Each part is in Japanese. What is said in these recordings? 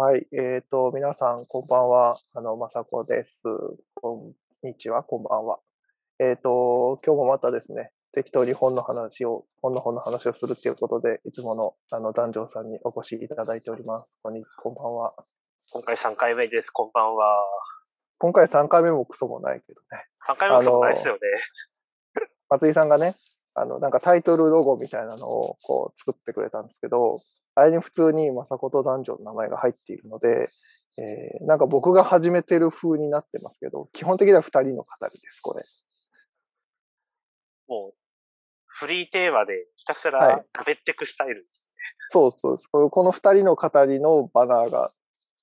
はい。えっ、ー、と、皆さん、こんばんは。あの、まさこです。こんにちは、こんばんは。えっ、ー、と、今日もまたですね、適当に本の話を、本の本の話をするっていうことで、いつもの、あの、男女さんにお越しいただいております。こんに、こんばんは。今回3回目です。こんばんは。今回3回目もクソもないけどね。3回目もクソもないですよね。松井さんがね、あの、なんかタイトルロゴみたいなのをこう作ってくれたんですけど、あれに普通に雅子男女の名前が入っているので、えー、なんか僕が始めてる風になってますけど、基本的には二人の語りです、これ。もう、フリーテーマでひたすら食べていくスタイルですね。はい、そうそうです。この二人の語りのバナーが、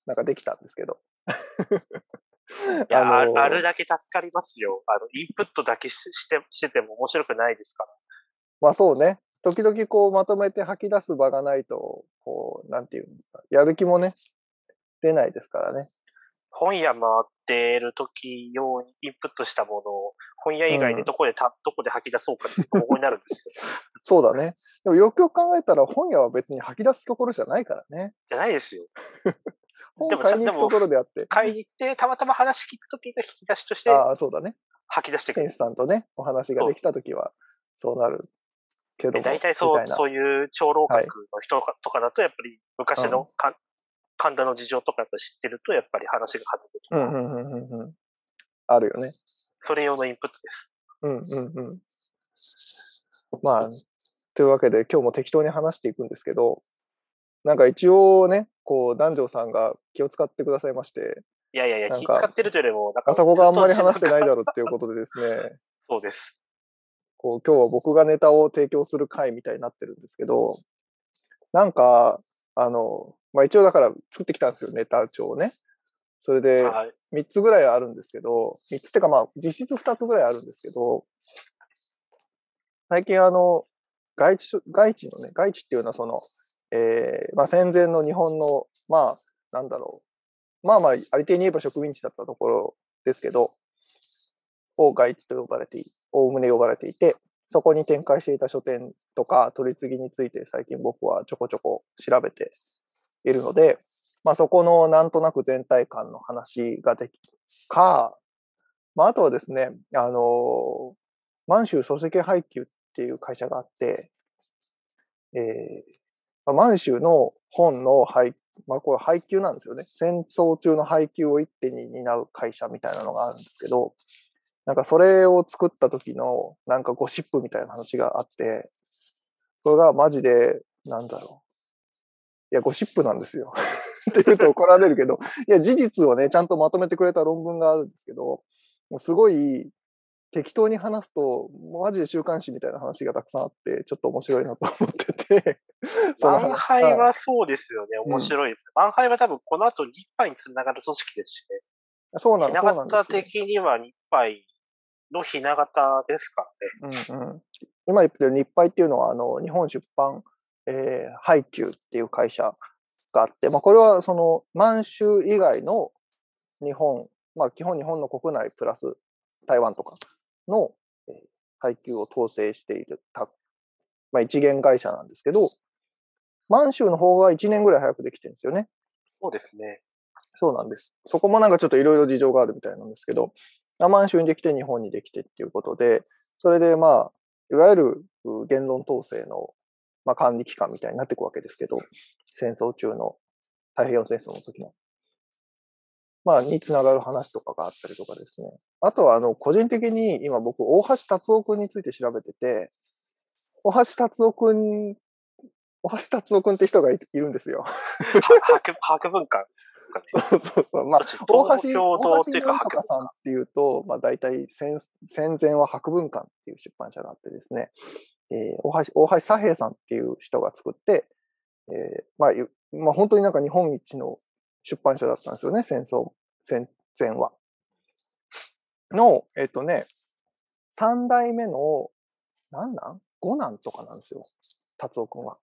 なんかできたんですけど。いや あのー、あるだけ助かりますよ。あの、インプットだけしてしてても面白くないですから。まあそうね。時々こうまとめて吐き出す場がないと、こう、なんていうんですか、やる気もね、出ないですからね。本屋回ってる時用にインプットしたものを本屋以外でどこでた、うん、どこで吐き出そうかってここになるんですよ。そうだね。でもよくよく考えたら本屋は別に吐き出すところじゃないからね。じゃないですよ。本買いに行くところであって。買いに行って、たまたま話聞くときが引き出しとして、ああ、そうだね。吐き出してくる。ケンスさんとね、お話ができたときは、そうなるけど大体そう、そういう長老閣の人とかだと、やっぱり昔のか、うん、神田の事情とかやっぱ知ってると、やっぱり話が弾むとか。うんうんうんうん。あるよね。それ用のインプットです。うんうんうん。まあ、というわけで今日も適当に話していくんですけど、なんか一応ね、こう、男女さんが気を使ってくださいまして。いやいやいや、気使ってるというよりも、なんか。あそこがあんまり話してないだろうっていうことでですね。そうです。こう、今日は僕がネタを提供する回みたいになってるんですけど、なんか、あの、まあ、一応だから作ってきたんですよ、ネタ帳をね。それで、3つぐらいあるんですけど、3つってかまあ、実質2つぐらいあるんですけど、最近あの、外地、外地のね、外地っていうのはその、えー、まあ戦前の日本の、まあ、なんだろう。まあまあ、ありていに言えば植民地だったところですけど、を外地と呼ばれておおむね呼ばれていて、そこに展開していた書店とか取り次ぎについて最近僕はちょこちょこ調べているので、まあそこのなんとなく全体感の話ができか、まああとはですね、あの、満州書籍配給っていう会社があって、えー、満州の本の配、まあこれ配給なんですよね。戦争中の配給を一手に担う会社みたいなのがあるんですけど、なんかそれを作った時のなんかゴシップみたいな話があって、それがマジで、なんだろう。いや、ゴシップなんですよ。って言うと怒られるけど、いや、事実をね、ちゃんとまとめてくれた論文があるんですけど、もうすごい適当に話すと、マジで週刊誌みたいな話がたくさんあって、ちょっと面白いなと思ってて。満杯はそうですよね。面白いです。満、杯、は多分この後日杯につながる組織ですしね。そうなんです。ひな形的には日杯のひな形ですからね。うんうん、今言ってる日配っていうのは、あの、日本出版、えー、配給っていう会社があって、まあ、これはその満州以外の日本、まあ、基本日本の国内プラス台湾とかの、えー、配給を統制している、まあ、一元会社なんですけど、満州の方が1年ぐらい早くできてるんですよね。そうですね。そうなんです。そこもなんかちょっといろいろ事情があるみたいなんですけど、満州にできて日本にできてっていうことで、それでまあ、いわゆる言論統制の、まあ、管理機関みたいになっていくわけですけど、戦争中の、太平洋戦争の時の。まあ、につながる話とかがあったりとかですね。あとは、あの、個人的に今僕、大橋達夫君について調べてて、大橋達夫君、大橋達夫君って人がいるんですよ。博博文館かね。そうそうそう。まあ、大橋、大橋博さんっていうと、まあ大体戦戦前は博文館っていう出版社があってですね、えー、大橋、大橋左平さんっていう人が作って、えー、まあ、まあ本当になんか日本一の出版社だったんですよね、戦争、戦前は。の、えっ、ー、とね、三代目の、何なん五男とかなんですよ。達夫くんは。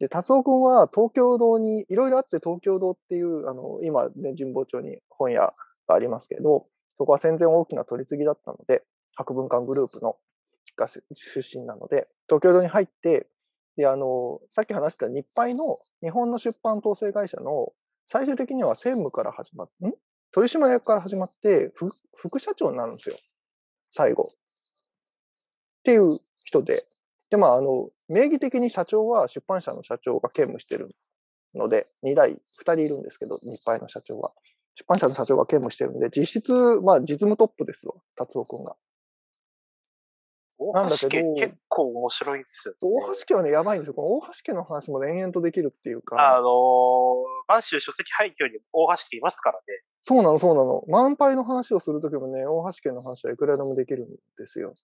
で、達夫君は東京堂に、いろいろあって東京堂っていう、あの、今ね、神保町に本屋がありますけど、そこは戦前大きな取り次ぎだったので、博文館グループのが出身なので、東京堂に入って、で、あの、さっき話した日配の日本の出版統制会社の最終的には専務から始まって、ん？取締役から始まって副社長になるんですよ。最後。っていう人で。で、まあ、あの、名義的に社長は出版社の社長が兼務してるので、2代、2人いるんですけど、日配の社長は。出版社の社長が兼務してるんで、実質、まあ、実務トップですわ、達夫君が。なんだけど、結構面白いですよ、ね。大橋家はね、やばいんですよ。この大橋家の話も延々とできるっていうか。あのー、満州書籍廃墟に大橋家いますからね。そうなの、そうなの。満杯の話をするときもね、大橋家の話はいくらでもできるんですよ。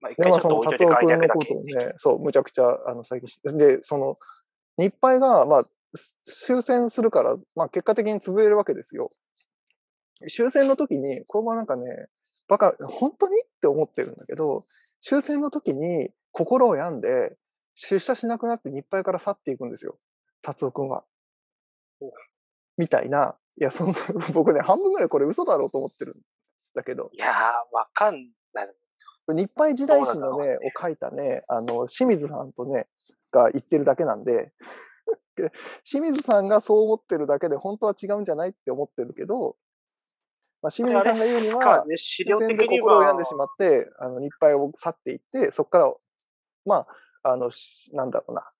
まあ、一回ちょっと置いといて達夫君のことをね、そう、むちゃくちゃ、あの、最近、で、その、日配が、まあ、終戦するから、まあ、結果的に潰れるわけですよ。終戦の時に、これもなんかね、バカ、本当にって思ってるんだけど、終戦の時に心を病んで、出社しなくなって日配から去っていくんですよ。達夫くんは。みたいな。いや、そんな、僕ね、半分ぐらいこれ嘘だろうと思ってるんだけど。いやー、わかんない。日配時代史のね、を書いたね、あの、清水さんとね、が言ってるだけなんで、清水さんがそう思ってるだけで本当は違うんじゃないって思ってるけど、まあ、清水さんが言うには、ね、資料的に心を病んでしまって、あの、日配を去っていって、そこから、まあ、あの、なんだろうな、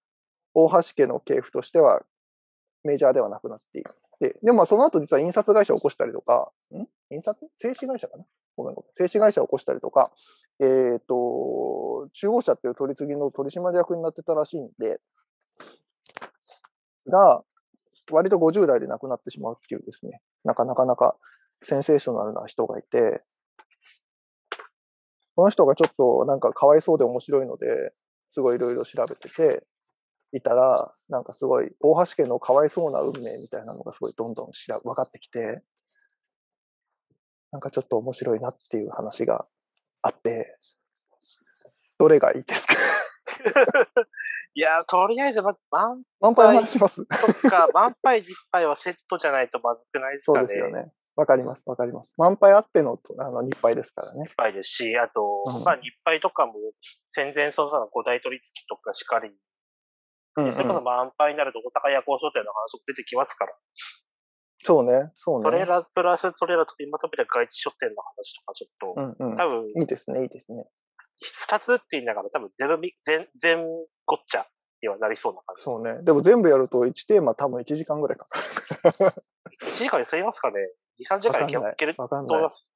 大橋家の系譜としては、メジャーではなくなっていって、でもその後実は印刷会社を起こしたりとか、ん印刷製紙会社かなごめんごめん。製紙会社を起こしたりとか、えっ、ー、と、中央社っていう取り次ぎの取締役になってたらしいんで、が、割と50代で亡くなってしまうっていうですね、なかなかなかセンセーショナルな人がいて、この人がちょっとなんかかわいそうで面白いので、すごいいろいろ調べてて、いたら、なんかすごい、大橋家のかわいそうな運命みたいなのがすごいどんどん分かってきて、なんかちょっと面白いなっていう話があって、どれがいいですか？いや、とりあえずまず満満杯の話します？そっか、満杯実杯はセットじゃないとまずくないですかね。そうですよね。わかります、わかります。満杯あってのあの日杯ですからね。日杯ですし、あと、うん、まあ日杯とかも戦前その五大取り付きとかしかり、うん、うん、それこそ満杯になると大阪夜行商店の話も出てきますから。そうね、そうね。それらプラス、それらと今止めた外地書店の話とかちょっと、うんうん、多分、いいですね、いいですね。二つって言いながら多分全部、全、全ごっちゃにはなりそうな感じ。そうね。でも全部やると1テーマ多分1時間ぐらいかかる。1時間で済みますかね ?2、3時間いけると思います。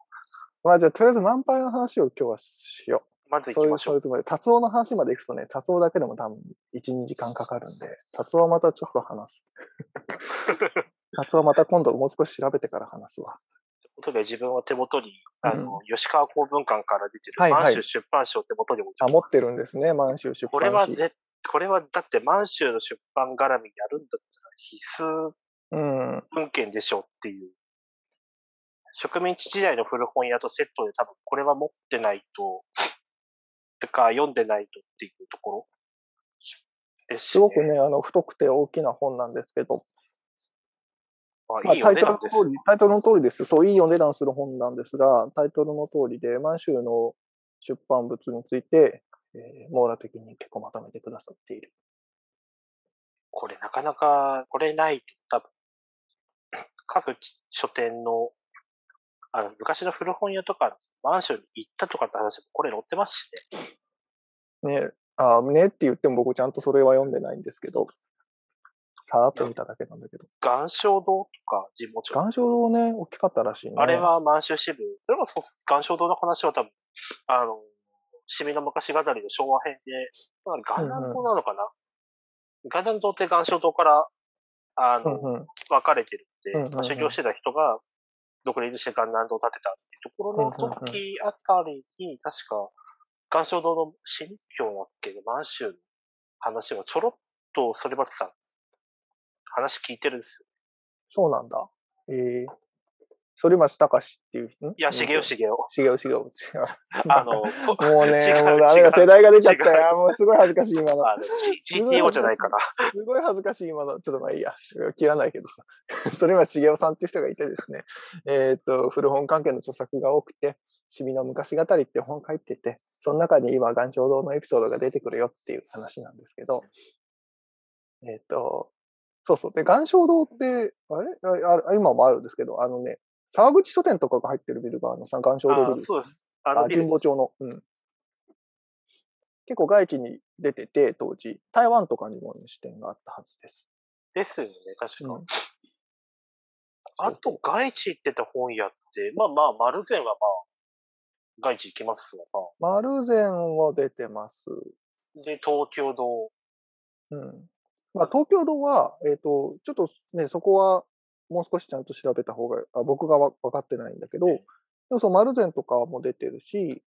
まあじゃあとりあえず満杯の話を今日はしよう。まず行きましょう。そういうつもりで、達夫の話まで行くとね、達夫だけでも多分1、2時間かかるんで、達夫はまたちょっと話す。達夫はまた今度もう少し調べてから話すわ。ということで自分は手元に、あの、吉川公文館から出てる満州出版社を手元に持ってます。あ、持ってるんですね、満州出版社。これはぜ、これはだって満州の出版絡みやるんだったら必須文献でしょっていう。植民地時代の古本屋とセットで多分これは持ってないと、とか読んでないとっていうところです、ね、すごくね、あの、太くて大きな本なんですけど、まあ、いいタイトルの通り、タイトルの通りです。そう、いいお値段する本なんですが、タイトルの通りで、満州の出版物について、えー、網羅的に結構まとめてくださっている。これなかなか、これないと多分、各書店の、あの、昔の古本屋とか、マンションに行ったとかって話もこれ載ってますしね。ね、あねって言っても僕ちゃんとそれは読んでないんですけど、さーっと見ただけなんだけど。岩礁堂とか地元岩礁堂ね、大きかったらしいね。あれは満州支部。それも岩礁堂の話は多分、あの、シミの昔語りの昭和編で、元南島なのかな、元南島って岩礁島から、あの、うんうん、分かれてるって、うんうんうん、修行してた人が独立して元南島を建てたっていうところの時あたりに、確か、岩礁堂の新教だっけ満州の話はちょろっと、そればつさん、話聞いてるんですよ。そうなんだ。ええー、反町隆史っていう人？いや、茂雄茂雄。茂雄茂雄。あの、もうね、もうダメだ、世代が出ちゃったよ。もうすごい恥ずかしい、今の。GTO じゃないかな。すごい恥ずかしい、今の。ちょっとまあいいや。切らないけどさ。反町茂雄さんっていう人がいてですね、えっ、と、古本関係の著作が多くて、シミの昔語りって本書いてて、その中に今、岩頂堂のエピソードが出てくるよっていう話なんですけど、えっ、と、そうそう。で、岩礁堂って、あれ？あ今もあるんですけど、あのね、沢口書店とかが入ってるビルが、あの、岩礁堂ビル。そうです。あの神保町の。うん。結構外地に出てて、当時、台湾とかにも、支店があったはずです。ですよね、確か。うん、あと、外地行ってた本屋って、まあまあ、丸善はまあ、外地行きますわな。丸善は出てます。で、東京堂。うん。まあ、東京堂は、えっ、ー、と、ちょっとね、そこはもう少しちゃんと調べた方が、あ僕が分かってないんだけど、でもその丸善とかも出てるし、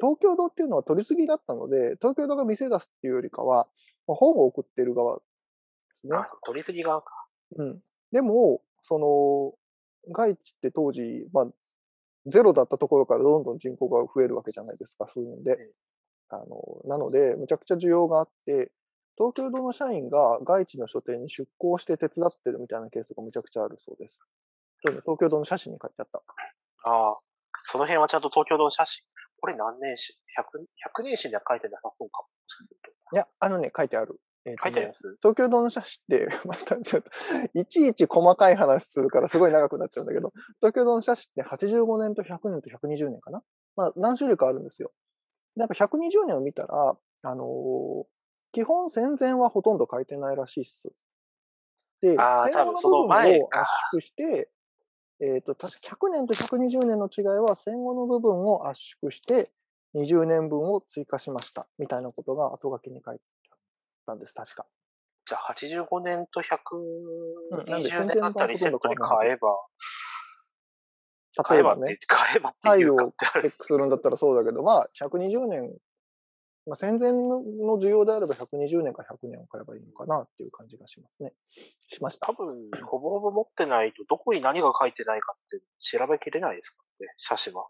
東京堂っていうのは取り次ぎだったので、東京堂が店出すっていうよりかは、本を送ってる側ですね。取り次ぎ側か。うん。でも、その、外地って当時、まあ、ゼロだったところからどんどん人口が増えるわけじゃないですか、そういうんで。あの、なので、むちゃくちゃ需要があって、東京堂の社員が外地の書店に出向して手伝ってるみたいなケースがむちゃくちゃあるそうです。東京堂の写真に書いてあった。ああ、その辺はちゃんと東京堂の写真。これ何年史 ?100、100年史では書いてなさそうかも。いや、あのね、書いてある。えーね、書いてあります？東京堂の写真って、またちょっと、いちいち細かい話するからすごい長くなっちゃうんだけど、東京堂の写真って85年と100年と120年かな？まあ何種類かあるんですよ。なんか120年を見たら、あのー、基本戦前はほとんど書いてないらしいっす。で、戦後の部分を圧縮して、えっ、ー、と、確か100年と120年の違いは戦後の部分を圧縮して、20年分を追加しました。みたいなことが後書きに書いてあったんです、確か。じゃあ、85年と120年あたりセットに買えば、例えばね、買えば太陽をチェックするんだったらそうだけど、まあ、120年まあ、戦前の需要であれば120年か100年を買えばいいのかなっていう感じがしますね。しました。多分、ほぼほぼ持ってないと、どこに何が書いてないかって調べきれないですからね、写真は。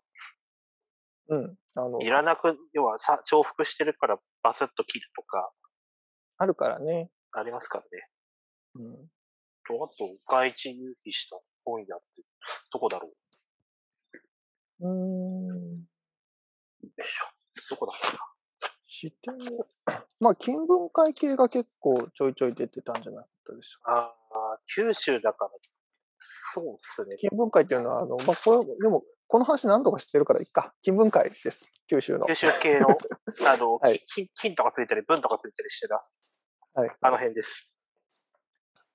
うん。あの、いらなく、要はさ重複してるからバスッと切るとか。あるからね。ありますからね。うん。と、あと、外地入費した本屋って、どこだろううーん。よいしょ。どこだったかな。視点 まあ、金文会系が結構ちょいちょい出てたんじゃなかったでしょうか？ああ、九州だから、そうっすね。金文会っていうのは、あの、まあ、これ、でも、この話何度かしてるからいっか。金文会です。九州の。九州系の、あの、はい、金金とかついたり、文とかついたりしてます。はい。あの辺です。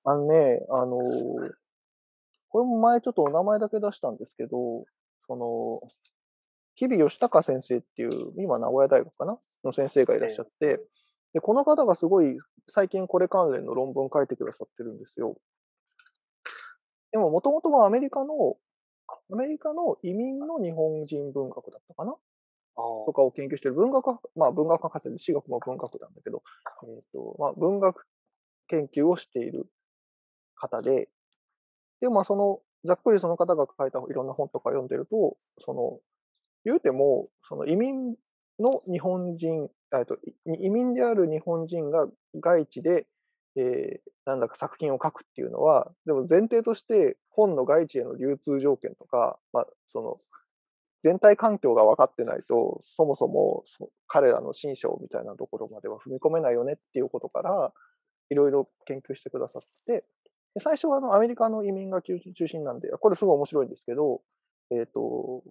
あのね、あのー、これも前ちょっとお名前だけ出したんですけど、その、日々吉高先生っていう、今名古屋大学かな？の先生がいらっしゃって、で、この方がすごい最近これ関連の論文書いてくださってるんですよ。でも、もともとはアメリカの、アメリカの移民の日本人文学だったかな？とかを研究してる。文学、まあ文学博士で、私学も文学なんだけど、えっ、ー、と、まあ文学研究をしている方で、で、まあその、ざっくりその方が書いたいろんな本とか読んでると、その、言うても、その移民の日本人、と移民である日本人が外地で、えー、なんだか作品を書くっていうのは、でも前提として本の外地への流通条件とか、まあ、その、全体環境が分かってないと、そもそもそ彼らの新章みたいなところまでは踏み込めないよねっていうことから、いろいろ研究してくださって、で最初はあのアメリカの移民が中心なんで、これすごい面白いんですけど、えっ、ー、と、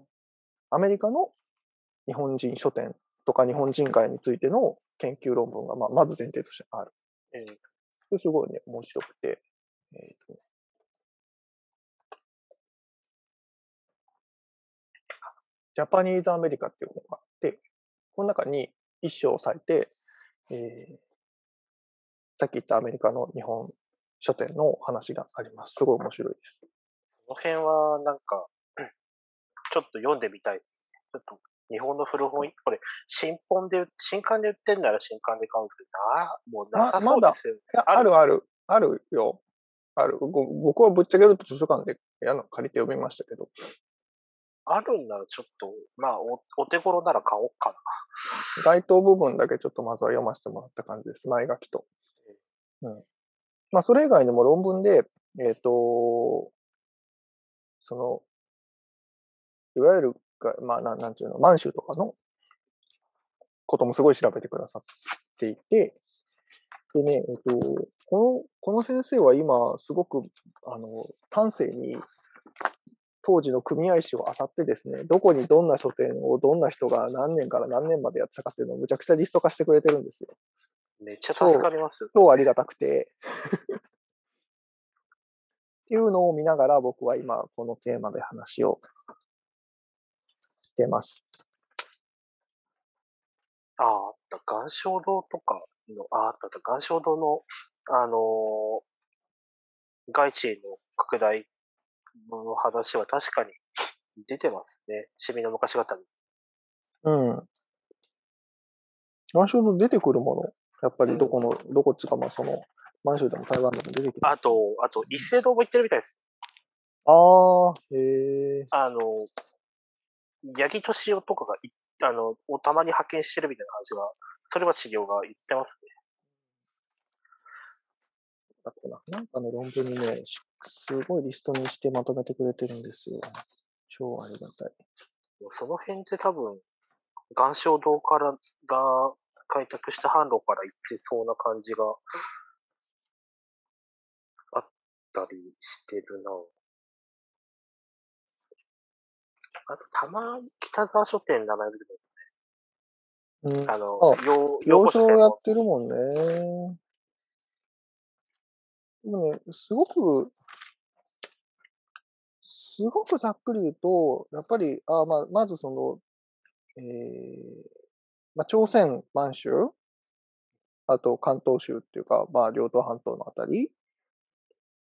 アメリカの日本人書店とか日本人会についての研究論文が、まあ、まず前提としてある。えー、それすごいね、面白くて、えーとね、ジャパニーズアメリカっていう本があって、この中に一章を割いて、えー、さっき言ったアメリカの日本書店の話があります。すごい面白いです。この辺はなんか、ちょっと読んでみたいです。ちょっと日本の古本、これ、新本で、新刊で売ってんなら新刊で買うんですけど、な、もうなさそうですよ、ねま、あるある、あるよ。ある。僕はぶっちゃけると図書館でやの借りて読みましたけど。あるんならちょっと、まあお、お手頃なら買おうかな。該当部分だけちょっとまずは読ませてもらった感じです。前書きと。うん。まあ、それ以外にも論文で、えっ、ー、と、その、いわゆるが、まあ、なん、なんていうの、満州とかのこともすごい調べてくださっていて、でね、えっと、この、この先生は今、すごく、あの、端正に、当時の組合誌を漁ってですね、どこにどんな書店をどんな人が何年から何年までやってたかっていうのをむちゃくちゃリスト化してくれてるんですよ。めっちゃ助かりますよ。超ありがたくて。っていうのを見ながら僕は今このテーマで話をしてます。ああ。岩礁堂とかの、ああった。岩礁堂の、あのー、外地への拡大の話は確かに出てますね。シミの昔語に。うん。岩礁堂出てくるもの？やっぱりどこの、うん、どこっちか、まあその、満州でも台湾でも出てきてあと、あと、一斉堂も行ってるみたいです。ああ、へえ。あの、八木敏夫とかがあの、をたまに派遣してるみたいな話が、それは資料が言ってますね。だったな。なんかの論文にね、すごいリストにしてまとめてくれてるんですよ。超ありがたい。その辺って多分、岩礁堂からが開拓した販路から行ってそうな感じがあったりしてるな。あと、たまに北沢書店名前出てますね。うん。あの、洋書やってるもんね。でもね、すごく、すごくざっくり言うと、やっぱり、あまあ、まずその、えー、まあ、朝鮮、満州、あと関東州っていうか、まあ、両東半島のあたり？っ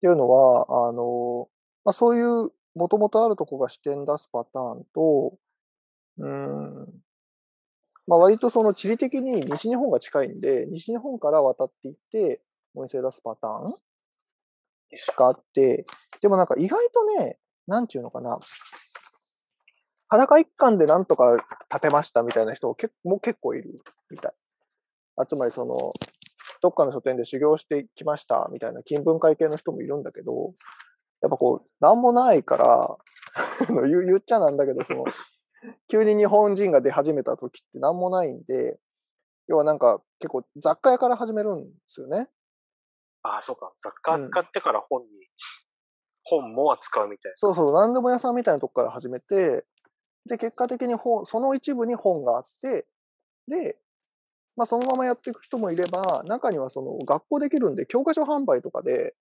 ていうのは、あの、まあ、そういうもともとあるとこが視点出すパターンと、うん、まあ割とその地理的に西日本が近いんで、西日本から渡っていって、お店出すパターンがあって、でもなんか意外とね、なんちゅうのかな、裸一貫でなんとか建てましたみたいな人も結も結構いるみたい。あつまりその、どっかの書店で修行してきましたみたいな金文会系の人もいるんだけど、やっぱこう、なんもないから言言っちゃなんだけど、その、急に日本人が出始めた時ってなんもないんで、要はなんか結構雑貨屋から始めるんですよね。ああ、そうか。雑貨扱ってから本に、うん、本も扱うみたいな。そうそう、なんでも屋さんみたいなとこから始めて、で、結果的に本、その一部に本があって、で、まあそのままやっていく人もいれば、中にはその学校できるんで、教科書販売とかで、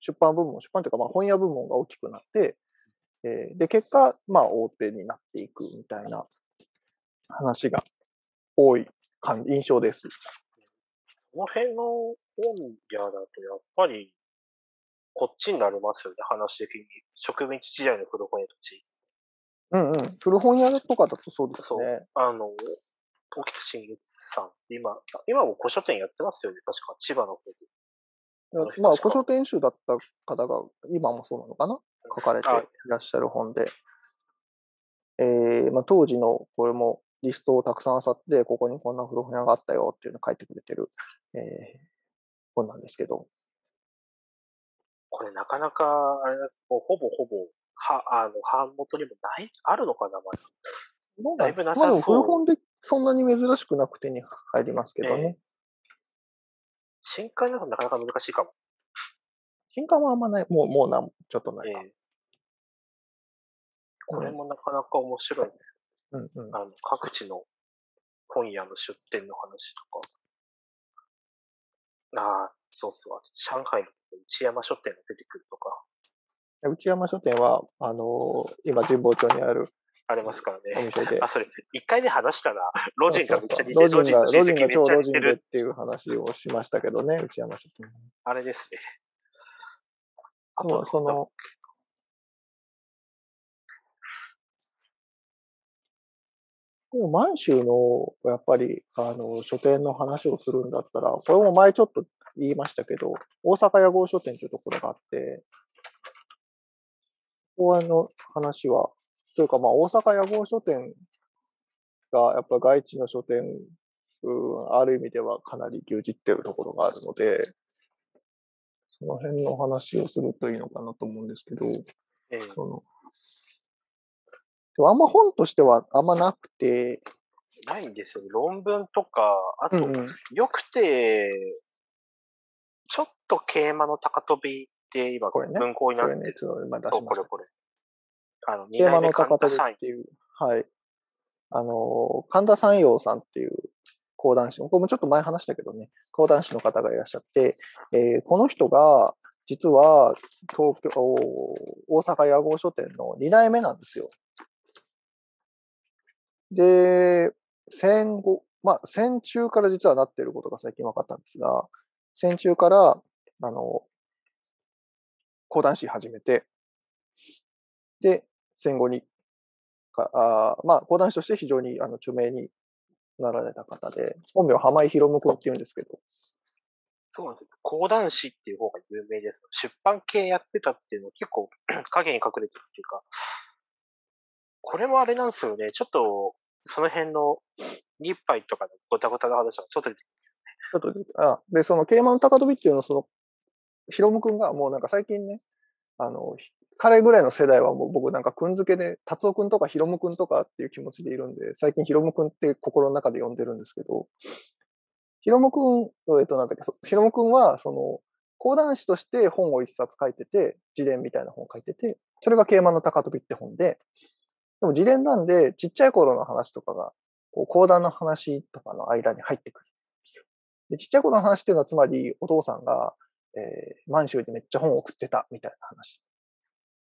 出版部門、出版というか、まあ、本屋部門が大きくなって、えー、で、結果、まあ、大手になっていくみたいな話が多い感印象です。この辺の本屋だと、やっぱり、こっちになりますよね、話的に。植民地時代の古本屋たち。うんうん。古本屋とかだとそうですね。あの、沖田新月さん、今、今も古書店やってますよね、確か、千葉の方で。まあ、古書店主だった方が、今もそうなのかな？書かれていらっしゃる本で。えー、まあ、当時の、これもリストをたくさん漁って、ここにこんな古本屋があったよっていうのを書いてくれてる、えー、本なんですけど。これなかなか、あれです、ほぼほぼ、は、あの、版元にもない、あるのかな、まだ。だいぶなさそう。まあ、古本でそんなに珍しくなくてに入りますけどね。新刊だとなかなか難しいかも。新刊はあんまない。もう、もうなん、ちょっとないか。えー、これもなかなか面白いです。うんうん、あの各地の本屋の出店の話とか。ああ、そうそう。上海の内山書店が出てくるとか。内山書店は、あのー、今神保町にあるありますからね。あ、それ、一回目話したら、ロジンがめっちゃ似てロジンが、ロジンが超ロジンでっていう話をしましたけどね、内山さん。あれですね。あと、その、でも満州の、やっぱり、あの、書店の話をするんだったら、これも前ちょっと言いましたけど、大阪屋号書店というところがあって、ここの話は、というか、まあ、大阪屋号書店が、やっぱ外地の書店、うん、ある意味ではかなり牛耳ってるところがあるので、その辺の話をするといいのかなと思うんですけど、ええ、そのでもあんま本としてはあんまなくて、ないんですよ。論文とか、あと、うんうん、よくて、ちょっと桂馬の高飛びって今、文庫になってる。これね。これこれ。あの、桂馬の高飛びっていう、はい。あの、神田山陽さんっていう講談師、これもちょっと前話したけどね、講談師の方がいらっしゃって、えー、この人が、実は、東京、大阪屋号書店の2代目なんですよ。で、戦後、まあ、戦中から実はなっていることが最近分かったんですが、戦中から、あの、講談師始めて、で、戦後に、かあまあ、講談師として非常にあの著名になられた方で、本名浜井博夢君って言うんですけど。そうなんです。講談師っていう方が有名です。出版系やってたっていうの結構 影に隠れてるっていうか、これもあれなんですよね。ちょっと、その辺の日杯とかのごたごたの話はちょっと出てきますよね。ちょっとあ、で、その、桂馬の高飛びっていうのは、その、ヒロム君がもうなんか最近ね、あの、彼ぐらいの世代はもう僕なんかくんづけで、達夫くんとかヒロムくんとかっていう気持ちでいるんで、最近ヒロムくんって心の中で呼んでるんですけど、ヒロムくん、えっとなんだっけ、ヒロムくんは、その、講談師として本を一冊書いてて、自伝みたいな本を書いてて、それが桂馬の高飛びって本で、でも自伝なんで、ちっちゃい頃の話とかが、こう、講談の話とかの間に入ってくるんですよ。で、ちっちゃい頃の話っていうのは、つまり、お父さんが、えー、満州でめっちゃ本を送ってた、みたいな話。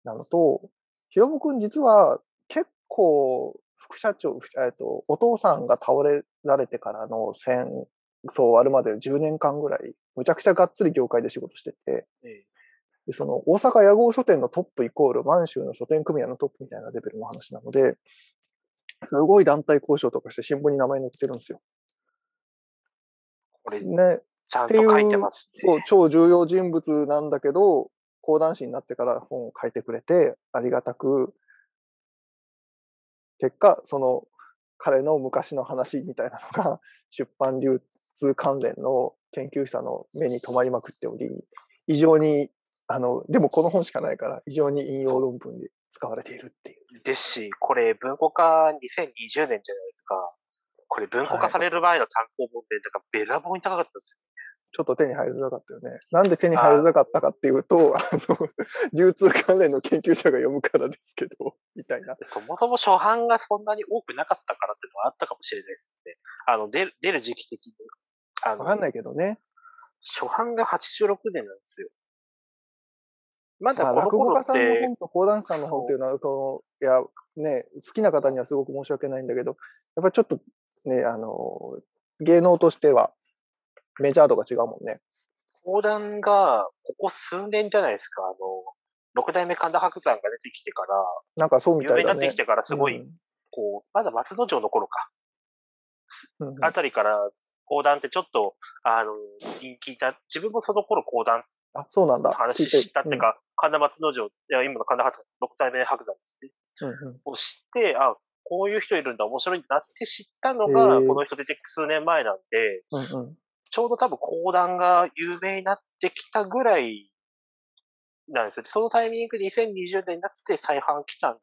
なのと、ひろもくん実は、結構、副社長、えっと、お父さんが倒れられてからの戦争終わるまで10年間ぐらい、むちゃくちゃがっつり業界で仕事してて、で、その大阪屋号書店のトップイコール満州の書店組合のトップみたいなレベルの話なので、すごい団体交渉とかして新聞に名前載ってるんですよ。これね。ちゃんと書いてます、ね、そう、超重要人物なんだけど、講談師になってから本を書いてくれて、ありがたく、結果、その彼の昔の話みたいなのが 出版流通関連の研究者の目に留まりまくっており、異常にあの、でもこの本しかないから、非常に引用論文で使われているっていう。ですし、これ文庫化2020年じゃないですか。これ文庫化される前の単行本で、だからべらぼうに高かったんですよ。ちょっと手に入りづらかったよね。なんで手に入りづらかったかっていうと、あの、流通関連の研究者が読むからですけど、みたいな。そもそも初版がそんなに多くなかったからっていうのはあったかもしれないですね。あの、出る、出る時期的に。あの、わかんないけどね。初版が86年なんですよ。まだこの落語家さんの本と講談師さんの本っていうのは、その、いや、ね、好きな方にはすごく申し訳ないんだけど、やっぱりちょっとね、あの、芸能としてはメジャー度が違うもんね。講談が、ここ数年じゃないですか、あの、六代目神田伯山が出てきてから、なんかそうみたいな、ね、有名になってきてからすごい、うん、こう、まだ松之丞の頃か、うんうん、あたりから講談ってちょっと、あの、人気だ、自分もその頃講談あ、そうなんだ。話したっていうか、神田松之丞、いや、今の神田伯山、六代目伯山ですね。うんうん、を知って、あ、こういう人いるんだ、面白いんだって知ったのが、この人出て数年前なんで、うんうん、ちょうど多分講談が有名になってきたぐらいなんですよ。そのタイミングで2020年になって再販来たんで、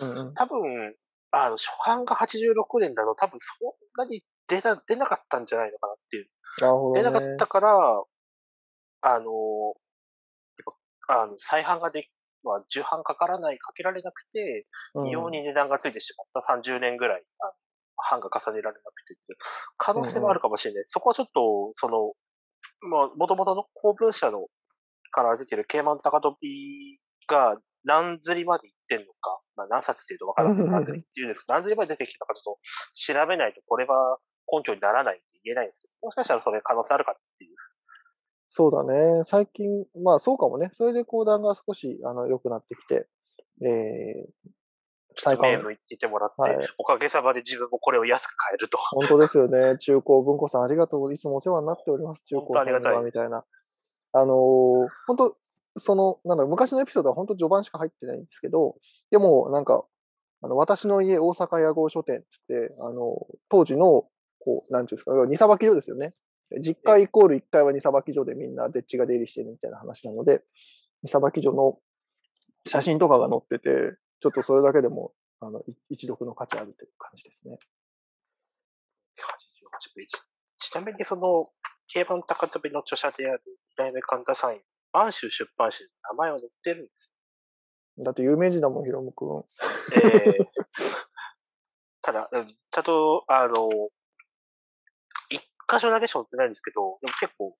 うんうん、多分、あの、初版が86年だと多分そんなに出な、出なかったんじゃないのかなっていう。なるほど、ね、出なかったから、あの、あの再販がでまあ、重版かからない、かけられなくて、異様に値段がついてしまった。30年ぐらい、あの版が重ねられなくて可能性もあるかもしれない。うんうん、そこはちょっと、その、まあ、もともとの公文社のから出てるケーマン高飛びが何釣りまで行ってんのか、まあ、何冊っていうとわからない。何釣りっていうんですけど、何釣りまで出てきたかちょっと調べないと、これは根拠にならないって言えないんですけど、もしかしたらそれ可能性あるかっていうそうだね。最近、まあそうかもね。それで講談が少し、あの、良くなってきて、えー、最近。名言ってもらって、はい、おかげさまで自分もこれを安く買えると。本当ですよね。中高文庫さんありがとう。いつもお世話になっております。中高さんは、みたいな。あのー、本当その、なんだ昔のエピソードは本当序盤しか入ってないんですけど、でも、なんか、あの、私の家大阪屋号書店ってって、あの、当時の、こう、なんていうんですか、二さばき所ですよね。実家イコール1階は二さばき所でみんなでっちが出入りしてるみたいな話なので、二さばき所の写真とかが載ってて、ちょっとそれだけでも、あの、一読の価値あるという感じですね。88ページ。ちなみにその、競馬の高飛びの著者である代目神田サイン、満州出版社に名前は載ってるんですよ。だって有名人だもん、ヒロム君。ええー、ただ、ちゃんと、あの、一箇所だけしか載ってないんですけど、でも結構、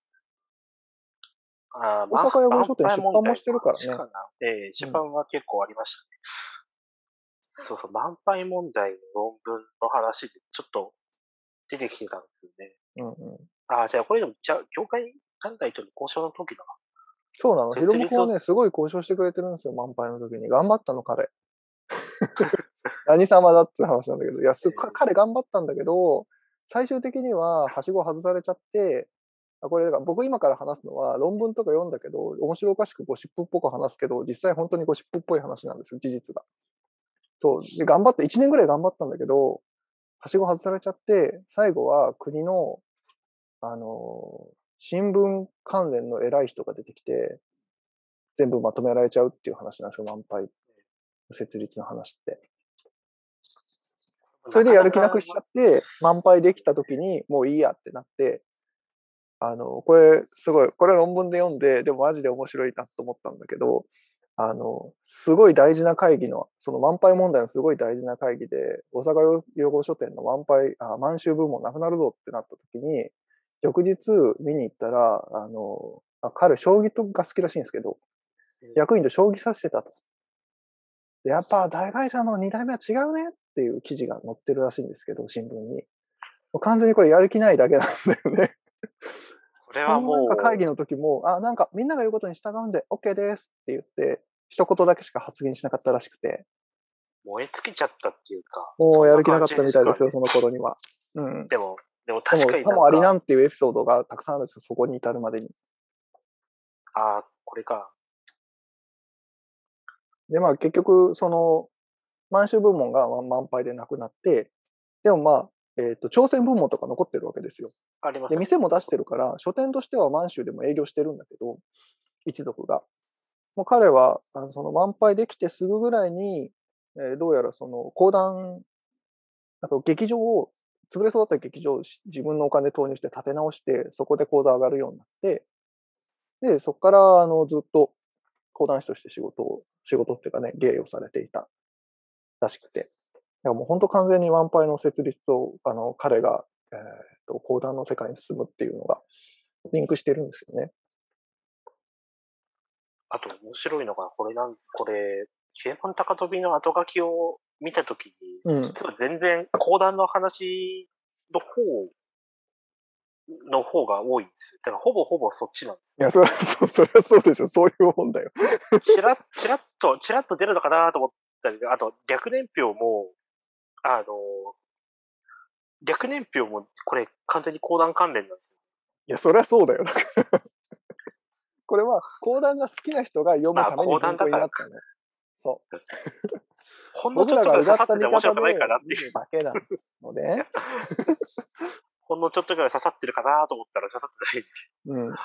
あ大阪屋号書店出版もしてるからね。ええー、出版は結構ありましたね。うん、そうそう、満杯問題の論文の話でちょっと出てきてたんですよね。うんうん。ああ、じゃあこれでも、じゃあ、業界団体との交渉の時だな。そうなの。ヒロム君はね、すごい交渉してくれてるんですよ、満杯の時に。頑張ったの、彼。何様だって話なんだけど、いや、す彼頑張ったんだけど、最終的には、はしご外されちゃって、あこれ、だから僕今から話すのは、論文とか読んだけど、面白おかしくゴシップっぽく話すけど、実際本当にゴシップっぽい話なんですよ、事実が。そう。で、頑張って、1年ぐらい頑張ったんだけど、はしご外されちゃって、最後は国の、あの、新聞関連の偉い人が出てきて、全部まとめられちゃうっていう話なんですよ、満杯設立の話って。それでやる気なくしちゃって、満杯できた時にもういいやってなって、あの、これ、すごい、これ論文で読んで、でもマジで面白いなと思ったんだけど、あの、すごい大事な会議の、その満杯問題のすごい大事な会議で、大阪養護書店の満杯、あ、満州部門なくなるぞってなった時に、翌日見に行ったら、あの、あ彼、将棋とが好きらしいんですけど、役員と将棋させてたと。やっぱ大会社の2代目は違うねっていう記事が載ってるらしいんですけど、新聞に。完全にこれやる気ないだけなんだよね。これはもう。会議の時も、あ、なんかみんなが言うことに従うんで OK ですって言って、一言だけしか発言しなかったらしくて。燃え尽きちゃったっていうか。もうやる気なかったみたいですよ、その頃には。うん。でも、でも確かにさもありなんていうエピソードがたくさんあるんですよ、そこに至るまでに。ああ、これか。で、まあ結局、その、満州部門が満杯でなくなって、でもまあ、えっ、ー、と、朝鮮部門とか残ってるわけですよ。あります、で、店も出してるから、書店としては満州でも営業してるんだけど、一族が。もう彼は、あのその満杯できてすぐぐらいに、えー、どうやらその、講談、あと劇場を潰れそうだった劇場を自分のお金投入して建て直して、そこで講座上がるようになって、で、そこから、あの、ずっと講談師として仕事を、仕事っていうかね、芸をされていたらしくて。だからもう本当完全にワンパイの設立と、あの、彼が、えっ、ー、と、講談の世界に進むっていうのが、リンクしてるんですよね。あと面白いのが、これなんです。これ、ケーマン高飛びの後書きを見たときに、うん、実は全然講談の話の方の方が多いんですよ。だからほぼほぼそっちなんです、いや、それはそう、それはそうでしょ。そういう本だよ。ちら、ちらっと、ちらっと出るのかなと思ったり、あと、略年表も、あの、略年表も、これ、完全に講談関連なんですよ。いや、そりゃそうだよ。だからこれは、講談が好きな人が読むために文庫になったの。そう。ほんのちょっとぐらい刺さってて面白くないかなっていう。だけなので。ほんのちょっとぐらい刺さってるかなと思ったら刺さってないうん。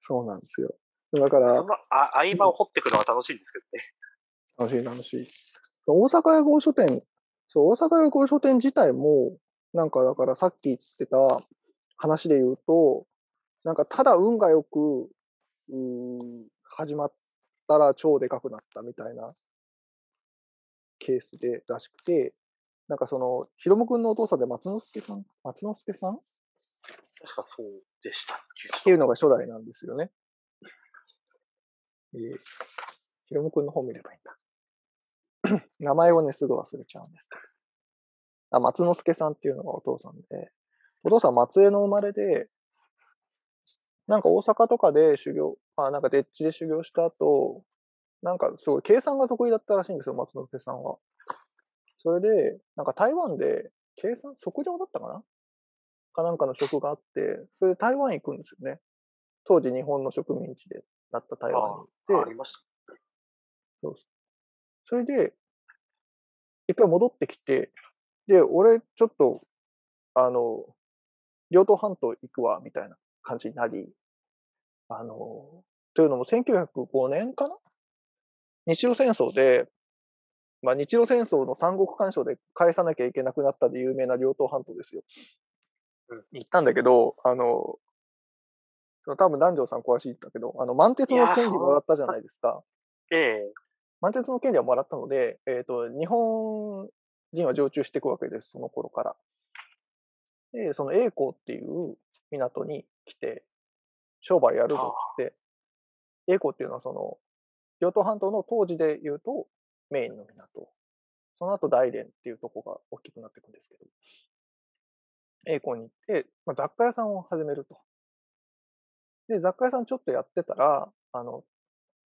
そうなんですよ。だから。そのあ合間を掘っていくのは楽しいんですけどね。楽しい楽しい。大阪屋号書店、そう、大阪屋号書店自体も、なんかだからさっき言ってた話で言うと、なんかただ運がよく、うん、始まったら超でかくなったみたいなケースでらしくて、なんかその、ひろむくんのお父さんで松之助さん？松之助さん？確かそうでしたっていうのが初代なんですよね。えー、ひろむくんの本見ればいいんだ。名前をね、すぐ忘れちゃうんですけど。あ、松之助さんっていうのがお父さんで、お父さん松江の生まれで、なんか大阪とかで修行、あ、なんかデッチで修行した後、なんかすごい計算が得意だったらしいんですよ、松之助さんは。それで、なんか台湾で計算、即上だったかな？かなんかの職があって、それで台湾行くんですよね。当時日本の植民地でだった台湾に行って。あありました。そうそれで、一回戻ってきて、で、俺ちょっと、あの、両党半島行くわ、みたいな感じになり、あの、というのも1905年かな？日露戦争で、まあ、日露戦争の三国干渉で返さなきゃいけなくなったで有名な両党半島ですよ。うん、行ったんだけど、あの、多分南條さん詳しいんだけど、あの、満鉄の権利もらったじゃないですか。ええ。満鉄の権利はもらったので、えっ、ー、と、日本人は常駐していくわけです、その頃から。で、その栄光っていう港に来て、商売やるぞって、栄光っていうのはその、両島半島の当時で言うとメインの港。その後大連っていうとこが大きくなっていくんですけど、栄光に行って、まあ、雑貨屋さんを始めると。で、雑貨屋さんちょっとやってたら、あの、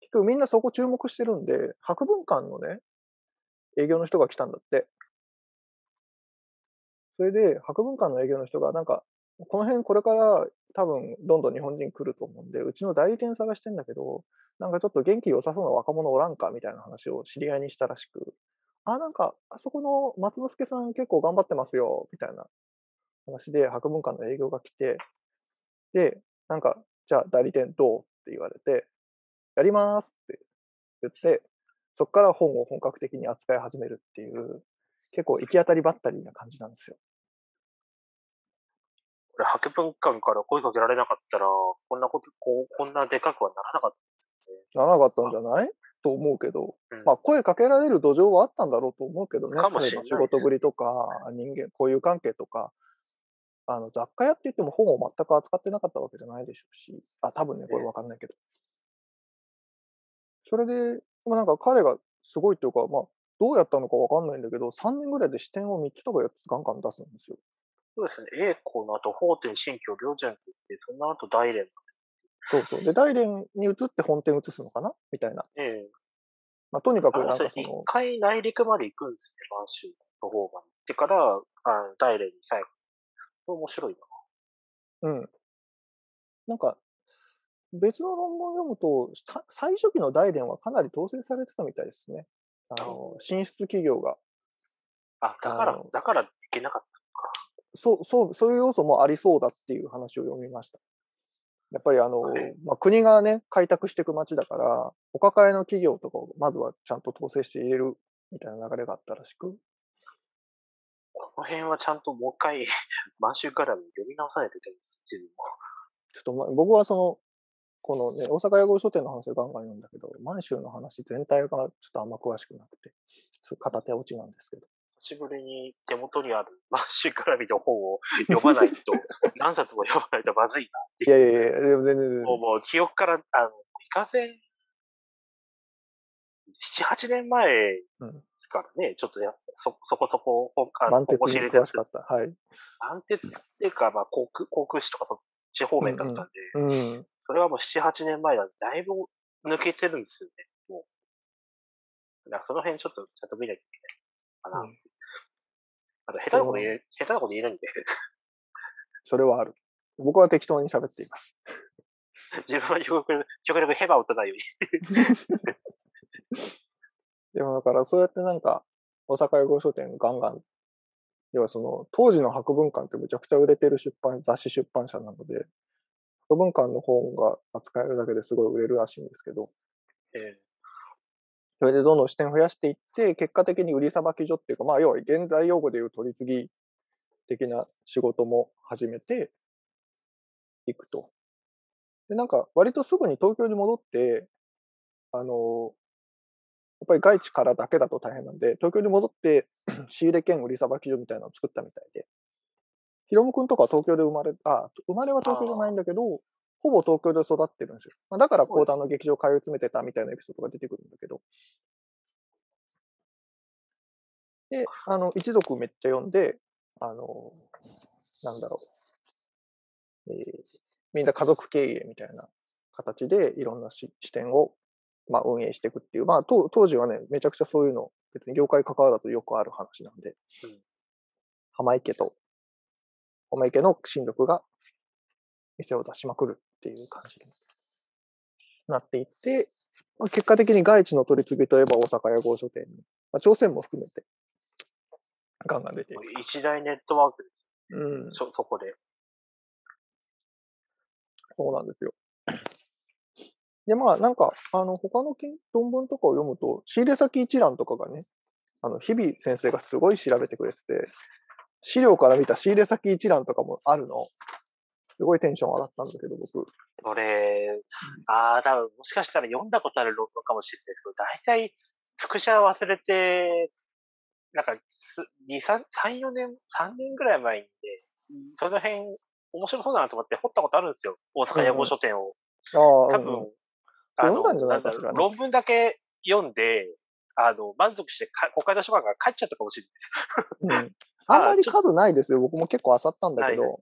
結局みんなそこ注目してるんで、博文館のね、営業の人が来たんだって。それで、博文館の営業の人が、なんか、この辺これから多分どんどん日本人来ると思うんで、うちの代理店探してんだけど、なんかちょっと元気良さそうな若者おらんかみたいな話を知り合いにしたらしく、あ、なんか、あそこの松之助さん結構頑張ってますよ、みたいな話で博文館の営業が来て、で、なんか、じゃあ代理店どうって言われて、やりますって言って、そこから本を本格的に扱い始めるっていう、結構行き当たりばったりな感じなんですよ。これ、博文館から声かけられなかったら、こんなこと、こう、こんなでかくはならなかった、ね、ならなかったんじゃない？と思うけど、うん、まあ声かけられる土壌はあったんだろうと思うけどね。かもしれない、仕事ぶりとか、人間、交友関係とか、あの、雑貨屋って言っても本を全く扱ってなかったわけじゃないでしょうし、あ、多分ね、これわかんないけど。それで、まあ、なんか彼がすごいっていうか、まあ、どうやったのかわかんないんだけど、3年ぐらいで視点を3つとか4つガンガン出すんですよ。そうですね。栄光の後、法天、新居、両順って言って、その後大連そうそう。で、大連に移って本店移すのかな？みたいな。ええまあ、とにかくなんかその。一回内陸まで行くんですね、満州の方が。ってから、あ大連に最後。面白いな。うん。なんか、別の論文を読むと、最初期の大連はかなり統制されてたみたいですね。あの、進出企業が。あ、だから、だからいけなかったか。そう、そう、そういう要素もありそうだっていう話を読みました。やっぱりあの、まあ、国がね、開拓していく街だから、お抱えの企業とかをまずはちゃんと統制して入れるみたいな流れがあったらしく。この辺はちゃんともう一回、満州から読み直さないといけないです、自分も。ちょっと、ま、僕はその、このね、大阪屋号書店の話をガンガン読んだけど、満州の話全体がちょっとあんま詳しくなくて、そ片手落ちなんですけど。久しぶりに手元にあるマッシュ絡みの本を読まないと、何冊も読まないとまずいなっていう。いやいやいや、でも全然もうもう記憶から、あの、いかせん、7、8年前ですからね、うん、ちょっとやそそこそこ本、あの、こしれて詳しかった。はい。満鉄っていうか、まあ、航空、航空士とかそっち方面だったんで、うん、うん、それはもう7、8年前なんで、だいぶ抜けてるんですよね、もう。だからその辺ちょっとちゃんと見なきゃいけないかな。うんあと、下手なこと言え、下手なこと言えないんで。それはある。僕は適当に喋っています。自分は極力、極力ヘバを打たないように。でもだから、そうやってなんか、大阪英語書店ガンガン、要はその、当時の博文館ってむちゃくちゃ売れてる出版、雑誌出版社なので、博文館の本が扱えるだけですごい売れるらしいんですけど、ええそれでどんどん視点を増やしていって、結果的に売りさばき所っていうか、まあ、要は現代用語でいう取り次ぎ的な仕事も始めていくと。で、なんか、割とすぐに東京に戻って、あの、やっぱり外地からだけだと大変なんで、東京に戻って 仕入れ兼売りさばき所みたいなのを作ったみたいで。ヒロム君とか東京で生まれ、あ、生まれは東京じゃないんだけど、ほぼ東京で育ってるんですよ。まあ、だから講談の劇場通い詰めてたみたいなエピソードが出てくるんだけど。で、あの、一族めっちゃ読んで、あの、なんだろう。えー、みんな家族経営みたいな形でいろんな視点を、まあ、運営していくっていう。まあ、当時はね、めちゃくちゃそういうの、別に業界関わらずよくある話なんで、うん、浜池と、浜池の親族が店を出しまくるっていう感じになっていって、まあ、結果的に外地の取り次ぎといえば大阪屋号書店に、まあ、朝鮮も含めて、ガンガン出ていく。一大ネットワークです。うん。そ、そこで。そうなんですよ。で、まあ、なんか、あの、他の論文とかを読むと、仕入れ先一覧とかがね、あの、日々先生がすごい調べてくれてて、資料から見た仕入れ先一覧とかもあるの？すごいテンション上がったんだけど、僕。これ、ああ、多分もしかしたら読んだことある論文かもしれないですけど、大体、副写忘れて、なんか、2、3、3、4年、3年ぐらい前にね、その辺、面白そうだなと思って掘ったことあるんですよ。大阪野号書店を。ああ、多分、あの、なんだろう、論文だけ読んで、あの、満足して国会図書館が帰っちゃったかもしれないです。うん。あんまり数ないですよ。僕も結構漁ったんだけど、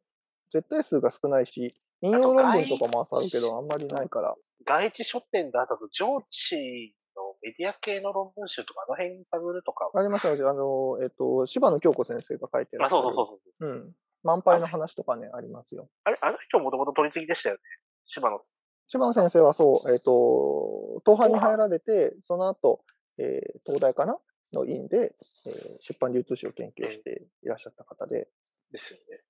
絶対数が少ないし、引用論文とかも漁るけど、あんまりないから。外一書店だと、上智のメディア系の論文集とか、あの辺探るとか。ありますよ。あの、えっと、柴野京子先生が書いてる。あ、そうそうそうそう。うん。満杯の話とかね、ありますよ。あれ、あの人もともと取り次ぎでしたよね。柴野。柴野先生はそう、えっ、と、東藩に入られて、その後、えー、東大かなの院で、えー、出版流通史を研究していらっしゃった方で。ですよね。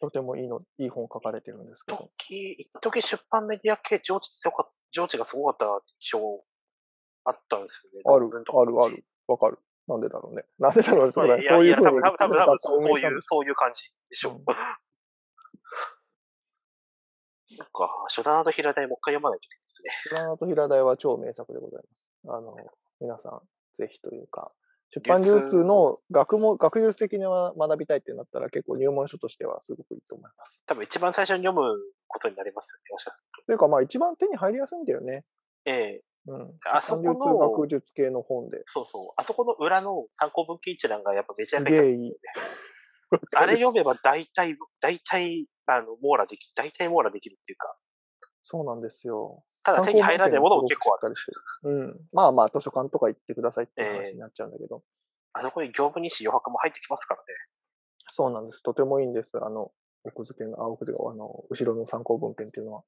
とてもいいの、いい本書かれてるんですけど。一時出版メディア系上智強か上智がすごかった印象あったんですよね。ある、ある、ある。わかる。なんでだろうね。なんでだろうね。そういうふうに。多分、多分、多分、そういう、そういう感じでしょう。うん、なんか、初段と平台もう一回読まないといけないですね。初段と平台は超名作でございます。あの、皆さん、ぜひというか、出版流通の学も、学術的に学びたいってなったら結構入門書としてはすごくいいと思います。多分一番最初に読むことになりますよね、もしと。というかまあ一番手に入りやすいんだよね。ええうん。あそこの。学術系の本で。そうそう。あそこの裏の参考文献一覧がやっぱめちゃめちゃいい。あれ読めば大体、大体、あの、網羅でき、大体網羅できるっていうか。そうなんですよ。ただ手に入らないものも結構ある。うん。まあまあ、図書館とか行ってくださいって話になっちゃうんだけど。えー、あそこに業務日誌余白も入ってきますからね。そうなんです。とてもいいんです。あの、奥付けの、あ、奥付けあの、後ろの参考文献っていうのは。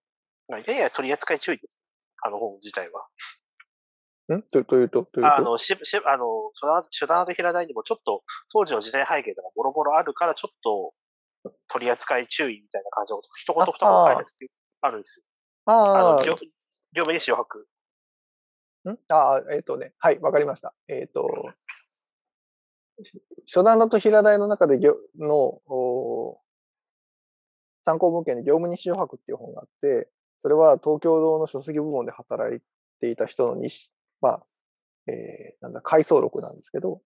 やや取り扱い注意です。あの本自体は。ん？とというと？というと？あの、し、し、あの、初段と平台にもちょっと当時の時代背景とかボロボロあるからちょっと取り扱い注意みたいな感じのこと一言二言書いてあるんですよ。ああ。両面に詩を吐く。ん？ああ、えっ、ー、とね、はい、わかりました。えっ、ー、と、初段だと平台の中での参考文献に業務日誌を吐くっていう本があって、それは東京堂の書籍部門で働いていた人の日まあ、えー、なんだ、回想録なんですけど、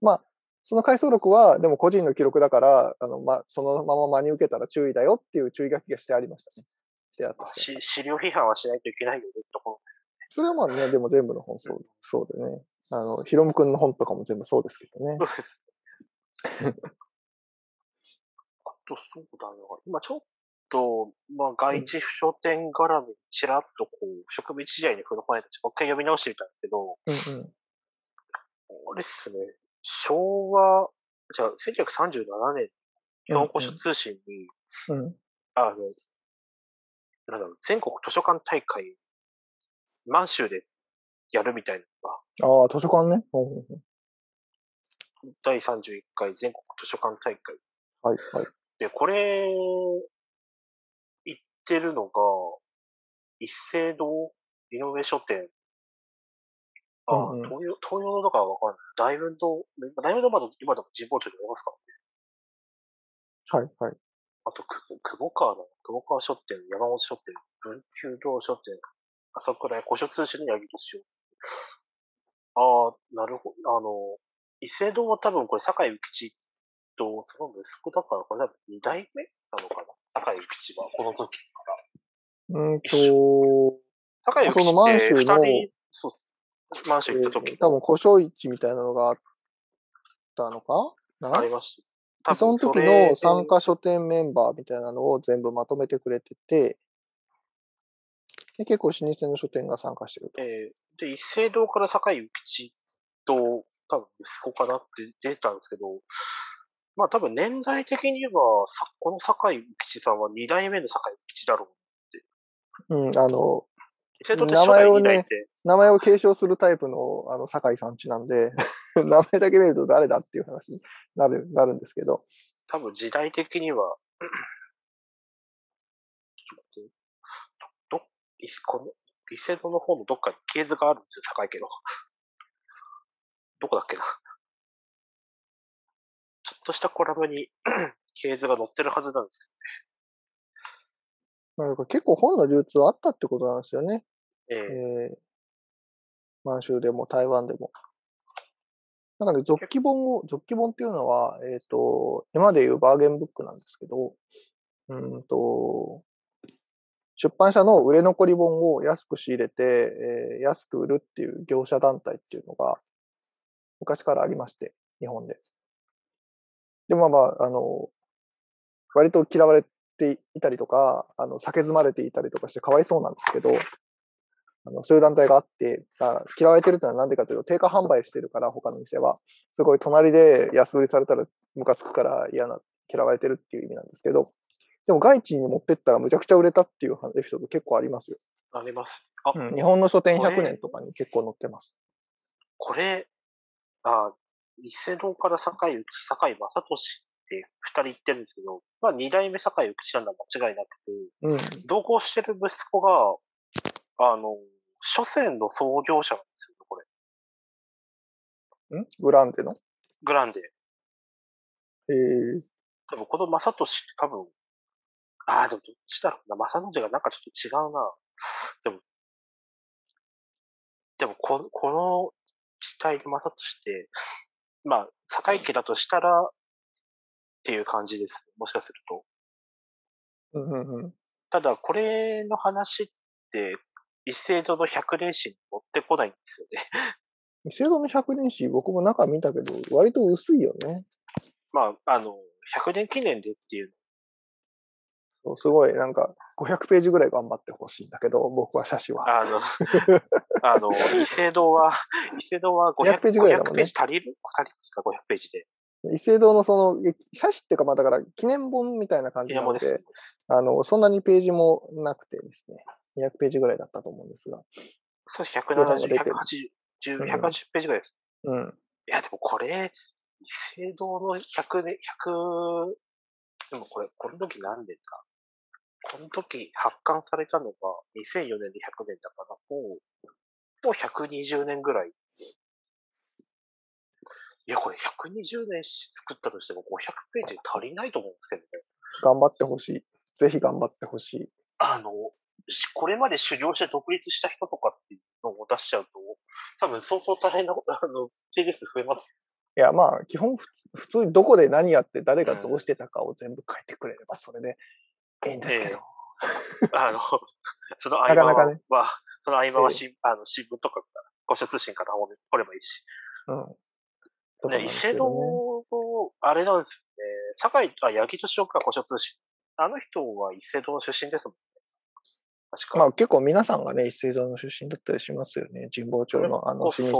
まあ、その回想録は、でも個人の記録だから、あの、まあ、そのまま真に受けたら注意だよっていう注意書きがしてありましたね。してあった。資料批判はしないといけないよね、ところ。それはまあね、でも全部の本そう、そうでね。あの、ヒロム君の本とかも全部そうですけどね。そうです。あと、そうだな。今ちょっと、まあ、外地書店絡みちらっとこう、植物時代に振る舞えたち、もう一回読み直してみたんですけど、うんうん、あれっすね、昭和、じゃあ、1937年、日本古書通信に、うん、あの、なんだろう、全国図書館大会、満州でやるみたいなのが。ああ、図書館ね。第31回全国図書館大会。はい、はい。で、これ、言ってるのが、一斉堂、井上書店、あ、うんうん、東洋、東洋のとかはわかんない。大文堂、大文堂まだ今でも神保町にありますからね。はい、はい。あと、久保川の、久保川書店、山本書店、文久堂書店、朝倉屋、古書通信の八木年を。ああ、なるほど。あの、伊勢堂は多分これ、坂井幸吉と、その息子だから、これ多分二代目なのかな？坂井幸吉は、この時から。うんと、坂井幸吉って二人、そう、満州行った時、多分古書市みたいなのがあったのか？な？あります。その時の参加書店メンバーみたいなのを全部まとめてくれてて、で結構老舗の書店が参加してると。えー、で、一斉堂から坂井幸吉と、多分息子かなって出たんですけど、まあ多分年代的に言えば、この坂井幸吉さんは二代目の坂井幸吉だろうって。うん、あの、名前をね、名前を継承するタイプの、あの、酒井さんちなんで、名前だけ見ると誰だっていう話になる、なるんですけど。多分時代的には、ど、ど、この、伊勢戸の方のどっかに系図があるんですよ、酒井家の。どこだっけな。ちょっとしたコラムに 系図が載ってるはずなんですけどね。まあ、結構本の流通あったってことなんですよね。えー、えー、満州でも台湾でも。なんかね、続記本を、続記本っていうのは、えっ、ー、と、今でいうバーゲンブックなんですけど、うんと、出版社の売れ残り本を安く仕入れて、えー、安く売るっていう業者団体っていうのが昔からありまして、日本で。でもまあ、あの、割と嫌われていたりとか、あの、酒詰まれていたりとかしてかわいそうなんですけど、あの、そういう団体があって、あ嫌われてるってのはなんでかというと、定価販売してるから、他の店は。すごい隣で安売りされたらムカつくから嫌な、嫌われてるっていう意味なんですけど、でも外地に持ってったらむちゃくちゃ売れたっていうエピソード結構ありますよ。あります。あ、うん、日本の書店100年とかに結構載ってます。これ、あ、伊勢堂から坂井幸、坂井正俊って二人言ってるんですけど、まあ二代目坂井幸なんだ間違いなくて、うん、同行してる息子が、あの、書店の創業者なんですよ、これ。ん？グランデの？グランデ。へえー。多分この正俊って多分、ああ、でもどっちだろうな。正俊がなんかちょっと違うな。でも、でもこ、この時代で正俊って、まあ、坂井家だとしたら、っていう感じです。もしかすると。うんうんうん。ただ、これの話って、一斉堂の百年史に持ってこないんですよね。一斉堂の百年史、僕も中見たけど、割と薄いよね。まあ、あの、100年記念でっていう。そうすごい、なんか、500ページぐらい頑張ってほしいんだけど、僕は写真は。あの、あの、伊勢堂は、伊勢堂は500ページぐらいだもんね。500ページ足りる？足りますか ?500 ページで。伊勢堂のその、写真っていうか、まあだから記念本みたいな感じなので、あの、そんなにページもなくてですね、200ページぐらいだったと思うんですが。そう、170、180、180ページぐらいです。うん。いや、でもこれ、伊勢堂の100年、100、でもこれ、この時何年か。この時発刊されたのが2004年で100年だから、もう、もう120年ぐらい。いや、これ120年作ったとしても500ページ足りないと思うんですけどね。頑張ってほしい。ぜひ頑張ってほしい。あの、これまで修行して独立した人とかっていうのを出しちゃうと、多分相当大変な、あの、ページ数増えます。いや、まあ、基本普通にどこで何やって誰がどうしてたかを全部書いてくれれば、それでいいんですけど。えー、あの、その合間は、ね、その合間はし、えー、あの新聞とか、公社通信から掘ればいいし。うん。ね、伊勢堂、あれなんですよね。堺、あ、八木敏夫か、古書通信。あの人は伊勢堂出身ですもんね。確かまあ結構皆さんがね、伊勢堂の出身だったりしますよね。神保町のあの、老舗書店。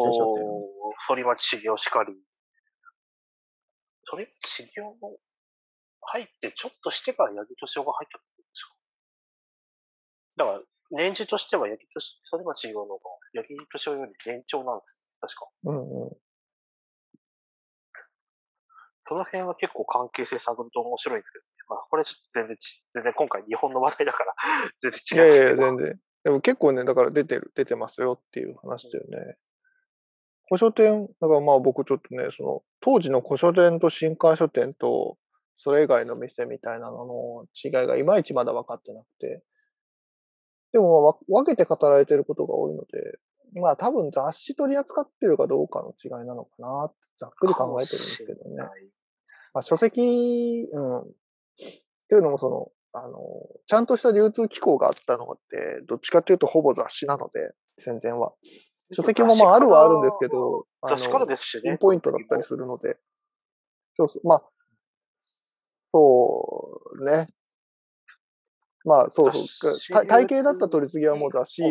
反町修行しかり。反町修行入ってちょっとしてから八木敏夫が入ったんですか？だから、年次としては八木敏夫、反町修行の方が八木敏夫より年長なんですよ。確か。うんうん。その辺は結構関係性探ると面白いんですけど、ね、まあ、これちょっと全然全然今回日本の話題だから 全然違う。いやいや、全然。でも結構ね、だから出てる、出てますよっていう話だよね。古書店、だからまあ僕ちょっとね、その、当時の古書店と新刊書店と、それ以外の店みたいなのの違いがいまいちまだ分かってなくて。でも、分けて語られてることが多いので、まあ多分雑誌取り扱ってるかどうかの違いなのかなざっくり考えてるんですけどね。まあ書籍、うん。っていうのもその、あの、ちゃんとした流通機構があったのって、どっちかっていうとほぼ雑誌なので、戦前は。書籍もまああるはあるんですけど、雑誌からですしね。ピンポイントだったりするので。そうそう、まあ、そうね。まあそうそう。体系だった取り次ぎはもう雑誌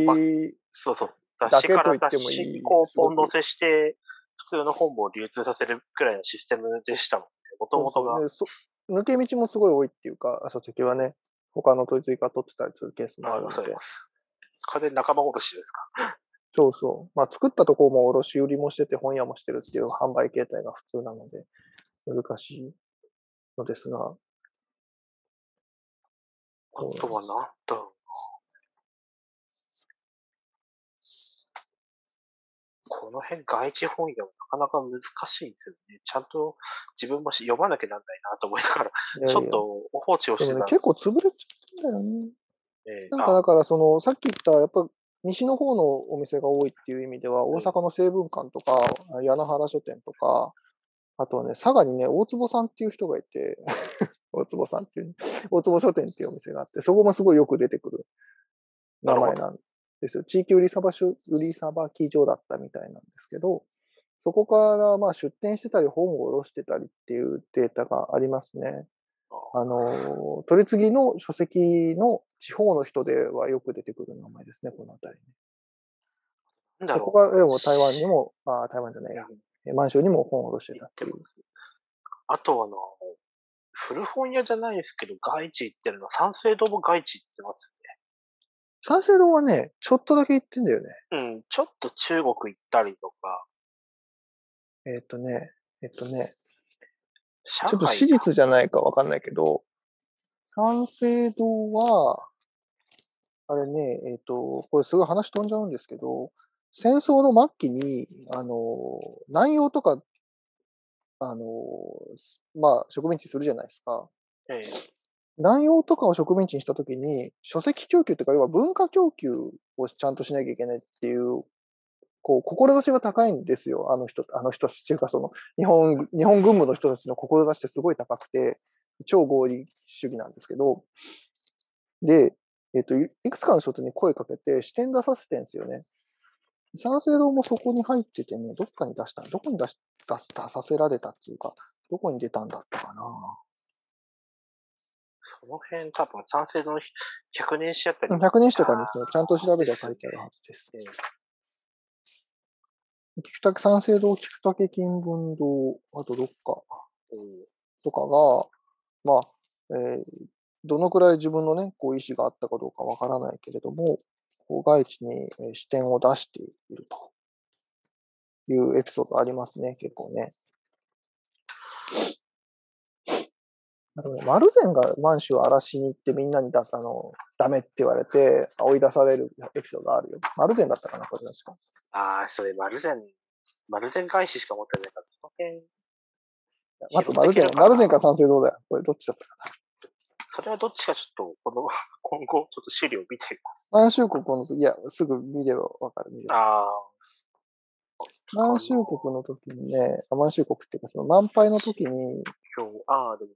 そうそう。雑誌から雑誌にこうポン載せして、普通の本を流通させるくらいのシステムでしたもんね。もともとが。抜け道もすごい多いっていうか、書籍はね、他の取り次ぎが取ってたりするケースもあるので。完全仲間殺しですか？そうそう。まあ作ったところも卸売りもしてて本屋もしてるっていう販売形態が普通なので、難しいのですが。あとは何だろうな。こその辺外地本屋はなかなか難しいんですよね。ちゃんと自分も読まなきゃなんないなと思いながら、いやいやちょっと放置をしてた、ね、結構潰れちゃったんだよね。えー、なんかだからその、さっき言った、やっぱ西の方のお店が多いっていう意味では、大阪の成文館とか、柳原書店とか、あとはね、佐賀にね、大坪さんっていう人がいて、大坪さんっていう、大坪書店っていうお店があって、そこもすごいよく出てくる名前なんですよ。地域売りさばし、売りさばき所だったみたいなんですけど、そこからまあ出店してたり本を卸してたりっていうデータがありますね。あの、取り次ぎの書籍の地方の人ではよく出てくる名前ですね、この辺りね。そこが、でも台湾にも、あ台湾じゃないや、満州にも本を卸してたっていう。あとあの、古本屋じゃないですけど、外地行ってるの、三省堂も外地行ってますね。三省堂はね、ちょっとだけ行ってんだよね。うん、ちょっと中国行ったりとか。えっ、とね、えっ、とね、ちょっと史実じゃないかわかんないけど、三省堂は、あれね、えっ、ー、と、これすごい話飛んじゃうんですけど、戦争の末期に、あの、南洋とか、あの、まあ、植民地するじゃないですか。ええ、南洋とかを植民地にしたときに、書籍供給というか、要は文化供給をちゃんとしなきゃいけないっていうこう、志が高いんですよ。あの人、あの人たちっていうか、その、日本、日本軍部の人たちの志ってすごい高くて、超合理主義なんですけど、で、えっ、ー、と、いくつかの人に声かけて視点出させてんですよね。三省堂もそこに入っててね、どっかに出したどこに出し出す出させられたっていうか、どこに出たんだったかな。その辺多分三省堂の100年史やったり。100年史とかにちゃんと調べて書いてあるはずです。菊竹三省堂、菊竹金文堂、あとどっか、とかが、まあ、えー、どのくらい自分のね、こう意思があったかどうかわからないけれども、こう外地に視点を出しているというエピソードありますね、結構ね。あとね、丸善が満州を荒らしに行ってみんなに出す、あの、ダメって言われて追い出されるエピソードがあるよ。丸善だったかな、これ確か。ああ、それ、丸善、丸善返ししか持ってないから、その辺。待って、丸善、丸善か賛成どうだよ。これどっちだったかな。それはどっちかちょっと、この、今後、ちょっと資料見てみます。満州国の、いや、すぐ見ればわかる、見れば。ああ。満州国の時にね、満州国っていうか、その満杯の時に。今日、ああ、でも、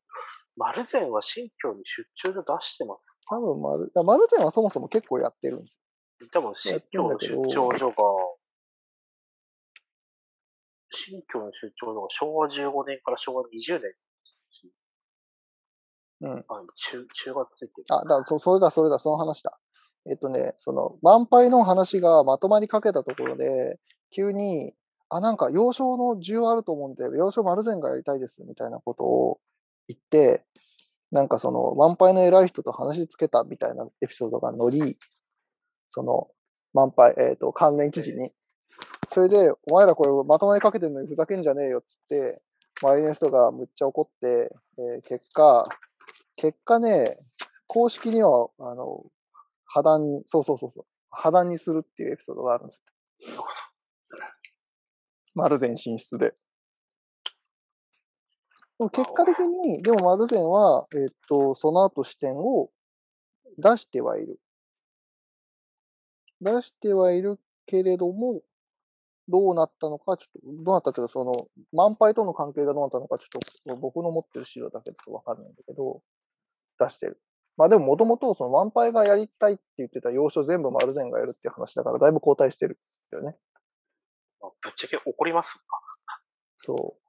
丸善は新疆に出張で出してます。多分丸、丸善はそもそも結構やってるんですよ。多分、新疆の出張所が、新居の出張の昭和15年から昭和20年。うん。あ、中、中学ついてる。あ、だそ、それだ、それだ、その話だ。えっとね、その、満杯の話がまとまりかけたところで、急に、あ、なんか、幼少の需要あると思うんで、幼少丸善がやりたいです、みたいなことを言って、なんかその、満杯の偉い人と話しつけたみたいなエピソードが乗り、その、満杯、えっ、ー、と、関連記事にそれで、お前らこれまとまりかけてるのにふざけんじゃねえよっつって、周りの人がむっちゃ怒って、えー、結果、結果ね、公式には、あの、破談に、そうそうそうそう、破談にするっていうエピソードがあるんですよ。丸善進出で。でも結果的に、でも丸善は、えっ、と、その後視点を出してはいる。出してはいるけれども、どうなったのか、ちょっと、どうなったというか、その、満杯との関係がどうなったのか、ちょっと、僕の持ってる資料だけだとわかんないんだけど、出してる。まあでも、もともと、その、満杯がやりたいって言ってた要所全部丸善がやるっていう話だから、だいぶ交代してるよね。ぶっちゃけ怒ります そう。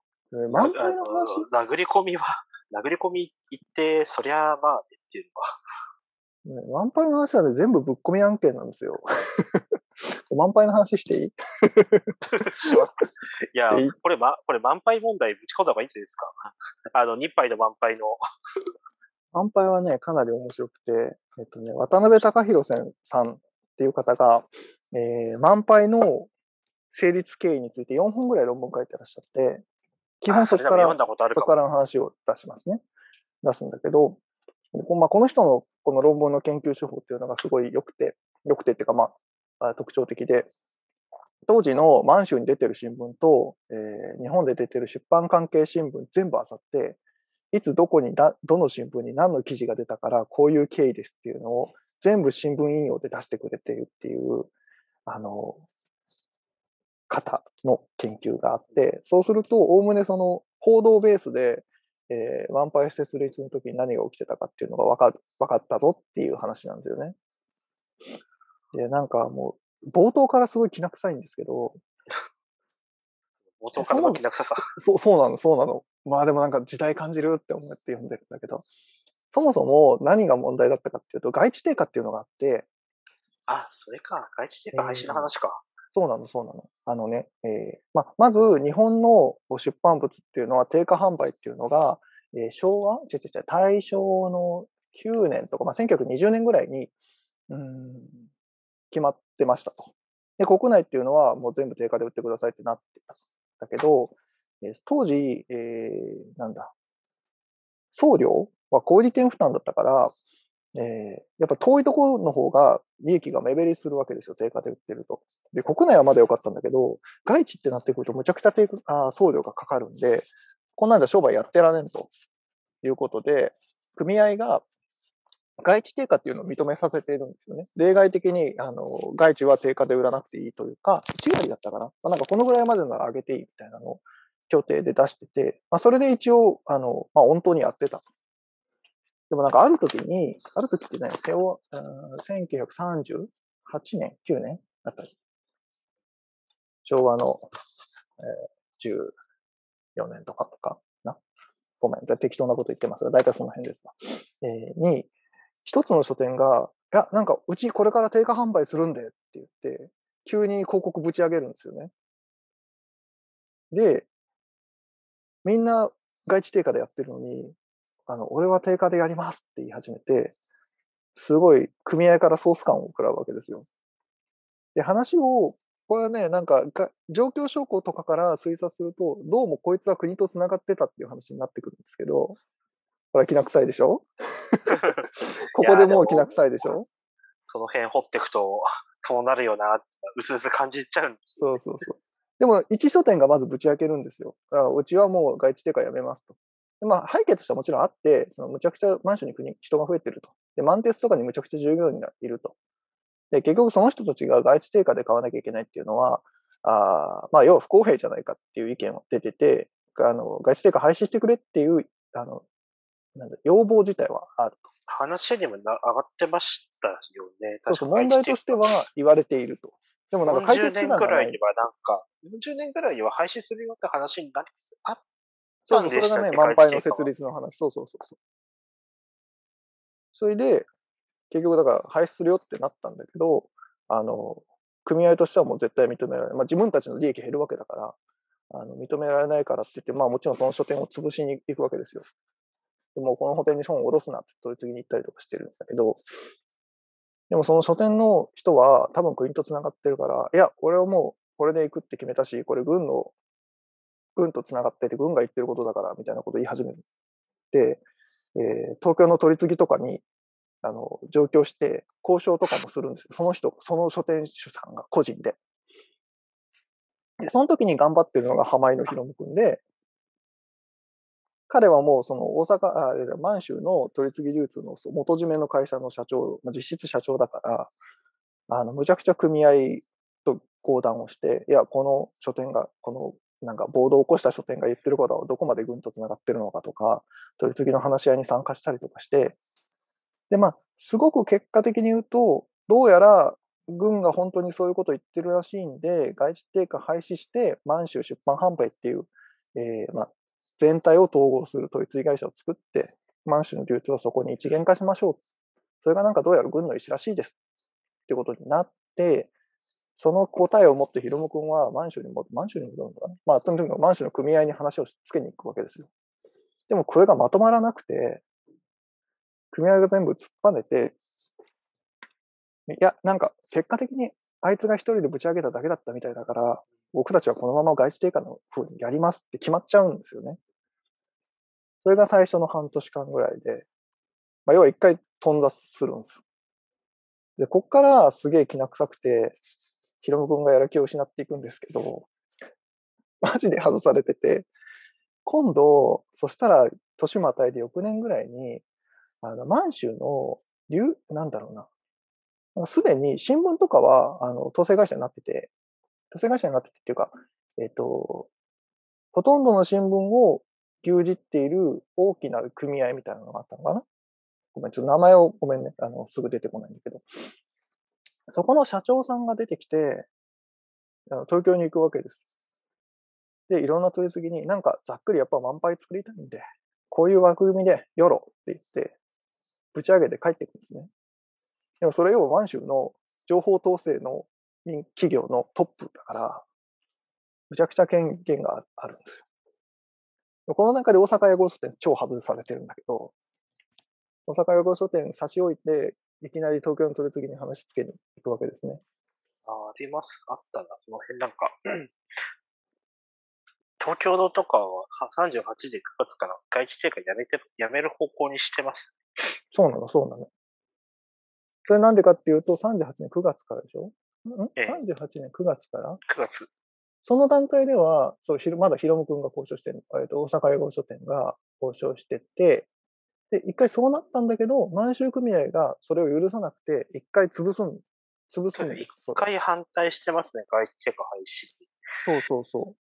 満杯の話？殴り込みは、殴り込み行って、そりゃまあ、っていうのは。ね、満杯の話はね、全部ぶっ込み案件なんですよ。満杯の話していい？します。いや、これ、ま、これ満杯問題ぶち込んだ方がいいんじゃないですか？あの、2杯の満杯の。満杯はね、かなり面白くて、えっとね、渡辺隆弘さんっていう方が、えー、満杯の成立経緯について4本ぐらい論文書いてらっしゃって、基本そこから、そこからの話を出しますね。出すんだけど、まあ、この人のこの論文の研究手法っていうのがすごい良くて、良くてっていうか、まあ、特徴的で、当時の満州に出てる新聞と、えー、日本で出てる出版関係新聞全部漁って、いつどこにだ、どの新聞に何の記事が出たから、こういう経緯ですっていうのを全部新聞引用で出してくれているっていう、あの、方の研究があって、そうすると、おおむねその報道ベースで、えー、ワンパイ設立の時に何が起きてたかっていうのが分か分かったぞっていう話なんだよね。で、なんかもう、冒頭からすごいきな臭いんですけど、冒頭からのきな臭さ。そう、そうなの、そうなの。まあでもなんか時代感じるって思って読んでるんだけど、そもそも何が問題だったかっていうと、外地定価っていうのがあって、あ、それか。外地定価廃止の話か。そうなの、そうなの。あのね、えー、ま、まず日本の出版物っていうのは定価販売っていうのが、えー、昭和？違う違う、大正の9年とか、まあ、1920年ぐらいに、うん、決まってましたと。で、国内っていうのはもう全部定価で売ってくださいってなってたん。だけど、えー、当時、えー、なんだ、送料は小売店負担だったから、えー、やっぱ遠いところの方が利益が目減りするわけですよ、定価で売ってると。で、国内はまだ良かったんだけど、外地ってなってくるとむちゃくちゃ定あ送料がかかるんで、こんなんじゃ商売やってられんということで、組合が外地定価っていうのを認めさせているんですよね。例外的に、あの、外地は定価で売らなくていいというか、1割だったかな。まあ、なんかこのぐらいまでなら上げていいみたいなのを協定で出してて、まあ、それで一応、あの、まあ、本当にやってたと。でもなんかある時に、ある時ってね、戦後、1938年、9年あたり。昭和の、えー、14年とかとかな。ごめん、適当なこと言ってますが、大体その辺ですわ。えー、に、一つの書店が、いや、なんか、うちこれから定価販売するんでって言って、急に広告ぶち上げるんですよね。で、みんな外地定価でやってるのに、あの、俺は定価でやりますって言い始めて、すごい組合からソース感を食らうわけですよ。で、話を、これはね、なんか、状況証拠とかから推察すると、どうもこいつは国と繋がってたっていう話になってくるんですけど、これきな臭いでしょ？ここでもうきな臭いでしょ？その辺掘っていくと、そうなるよな、うすうす感じちゃうんです、ね、そうそうそう。でも、一書店がまずぶち開けるんですよ。うちはもう外地定価やめますと。でまあ、背景としてはもちろんあって、そのむちゃくちゃマンションに国人が増えてると。で、満鉄とかにむちゃくちゃ従業員がいると。で、結局その人たちが外地定価で買わなきゃいけないっていうのは、あまあ、要は不公平じゃないかっていう意見が出てて、あの、外地定価廃止してくれっていう、あの、なんだ、要望自体はあると。話にもな上がってましたよね。そうそう、問題としては言われていると。でもなんか解決年ぐらいにはなんか、40年ぐらいには廃止するよって話になりあっそうそう、それがね、満杯の設立の話。そうそうそうそう。それで、結局だから廃止するよってなったんだけど、あの、組合としてはもう絶対認められない。まあ自分たちの利益減るわけだから、あの認められないからって言って、まあもちろんその書店を潰しに行くわけですよ。でもこの書店に本を下ろすなって取り次ぎに行ったりとかしてるんだけど、でもその書店の人は多分国と繋がってるから、いや、俺はもうこれで行くって決めたし、これ軍の軍と繋がってて、軍が言ってることだから、みたいなことを言い始める。で、えー、東京の取り次ぎとかに、あの、上京して、交渉とかもするんです。その人、その書店主さんが個人で。で、その時に頑張ってるのが浜井のひろむくんで、彼はもうその大阪、あ満州の取り次ぎ流通の元締めの会社の社長、実質社長だから、あの、むちゃくちゃ組合と合談をして、いや、この書店が、このなんか暴動を起こした書店が言ってることはどこまで軍と繋がってるのかとか、取り次ぎの話し合いに参加したりとかして、で、まあ、すごく結果的に言うと、どうやら軍が本当にそういうことを言ってるらしいんで、外地定価廃止して、満州出版販売っていう、えー、まあ、全体を統合する統一会社を作って、満州の流通をそこに一元化しましょう。それがなんかどうやら軍の意思らしいです。っていうことになって、その答えを持ってヒロム君はマンションにも、マンションに戻るのかな？まあ、とにかくマンションの組合に話をつけに行くわけですよ。でもこれがまとまらなくて、組合が全部突っぱねて、いや、なんか結果的にあいつが一人でぶち上げただけだったみたいだから、僕たちはこのまま外資定価の風にやりますって決まっちゃうんですよね。それが最初の半年間ぐらいで、まあ、要は一回頓挫するんです。で、こっからすげえ気な臭くて、ヒロム君がやる気を失っていくんですけど、マジで外されてて、今度、そしたら、年またいで翌年ぐらいに、あの、満州の、流、なんだろうな。すでに新聞とかは、あの、統制会社になってて、統制会社になっててっていうか、えっ、と、ほとんどの新聞を牛耳っている大きな組合みたいなのがあったのかな？ごめん、ちょっと名前をごめんね。あの、すぐ出てこないんだけど。そこの社長さんが出てきて、東京に行くわけです。で、いろんな取り次ぎに、なんかざっくりやっぱ満杯作りたいんで、こういう枠組みでよろって言って、ぶち上げて帰っていくんですね。でもそれを満州の情報統制の企業のトップだから、むちゃくちゃ権限があるんですよ。この中で大阪屋号書店超外されてるんだけど、大阪屋号書店差し置いて、いきなり東京の取り次ぎに話つけに行くわけですね。ああります。あったな、その辺なんか。東京のとかは38で9月から外地定価やめて、やめる方向にしてます。そうなの、そうなの。それなんでかっていうと、38年9月からでしょ？ん、ええ、?38 年9月から ?9 月。その段階では、そう、まだヒロム君が交渉してる、えっと、大阪英語書店が交渉してて、で、一回そうなったんだけど、満州組合がそれを許さなくて、一回潰すん、潰すんです。一回反対してますね、外チェック廃止。そうそうそう。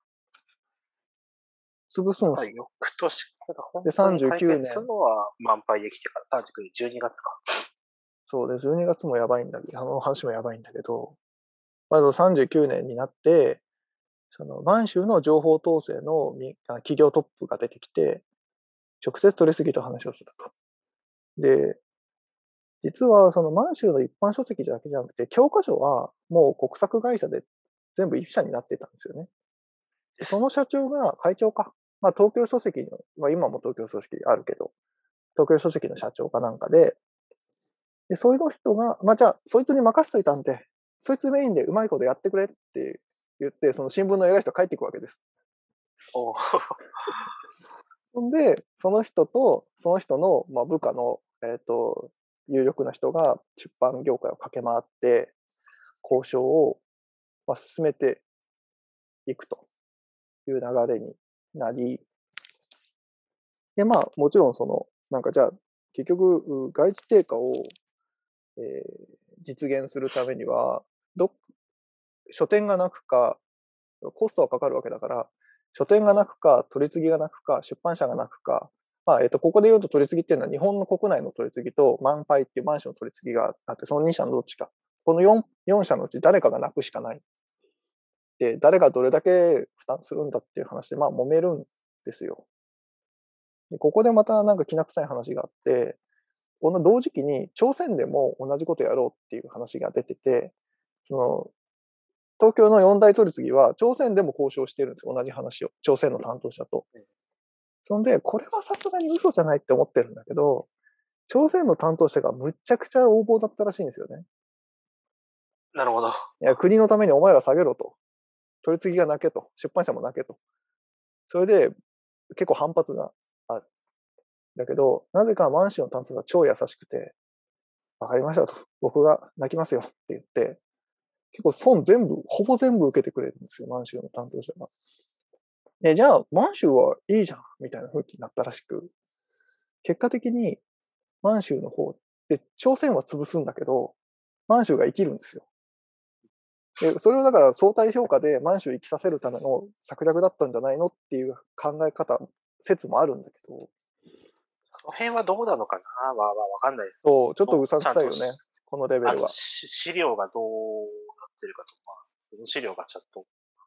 潰すんですよ。翌年から本当に解決するのは満杯できてから、39年、12月か。そうで、12月もやばいんだけど、あの話もやばいんだけど、まず39年になって、その満州の情報統制の企業トップが出てきて、直接取り次ぎと話をすると。で、実はその満州の一般書籍だけじゃなくて、教科書はもう国策会社で全部一社になってたんですよね。その社長が会長か。まあ東京書籍の、まあ今も東京書籍あるけど、東京書籍の社長かなんかで、で、そういう人が、まあじゃあ、そいつに任せといたんで、そいつメインでうまいことやってくれって言って、その新聞の偉い人帰っていくわけです。おそんで、その人と、その人の、まあ、部下の、えっ、ー、と、有力な人が出版業界を駆け回って、交渉を、まあ、進めていくという流れになり、で、まあ、もちろんその、なんかじゃあ、結局、外地定価を、えー、実現するためには、ど、書店がなくか、コストはかかるわけだから、書店がなくか、取り次ぎがなくか、出版社がなくか、まあ、えっ、と、ここで言うと取り次ぎっていうのは日本の国内の取り次ぎと満杯っていうマンションの取り次ぎがあって、その2社のどっちか。この 4, 4社のうち誰かがなくしかない。で、誰がどれだけ負担するんだっていう話で、まあ揉めるんですよ。ここでまたなんかきな臭い話があって、この同時期に朝鮮でも同じことやろうっていう話が出てて、その東京の四大取り次ぎは、朝鮮でも交渉してるんですよ、同じ話を。朝鮮の担当者と。そんで、これはさすがに嘘じゃないって思ってるんだけど、朝鮮の担当者がむっちゃくちゃ横暴だったらしいんですよね。なるほど。いや、国のためにお前ら下げろと。取り次ぎがなけと。出版社もなけと。それで、結構反発がある。だけど、なぜか満州の担当が超優しくて、わかりましたと。僕が泣きますよって言って、結構損全部、ほぼ全部受けてくれるんですよ、満州の担当者が。で、じゃあ、満州はいいじゃん、みたいな風になったらしく、結果的に満州の方で、朝鮮は潰すんだけど、満州が生きるんですよ。で、それをだから相対評価で満州生きさせるための策略だったんじゃないのっていう考え方、説もあるんだけど。その辺はどうなのかな？まあまあわかんないそう、ちょっとうさんくさいよね。このレベルは。資料がどう資料がちゃんと。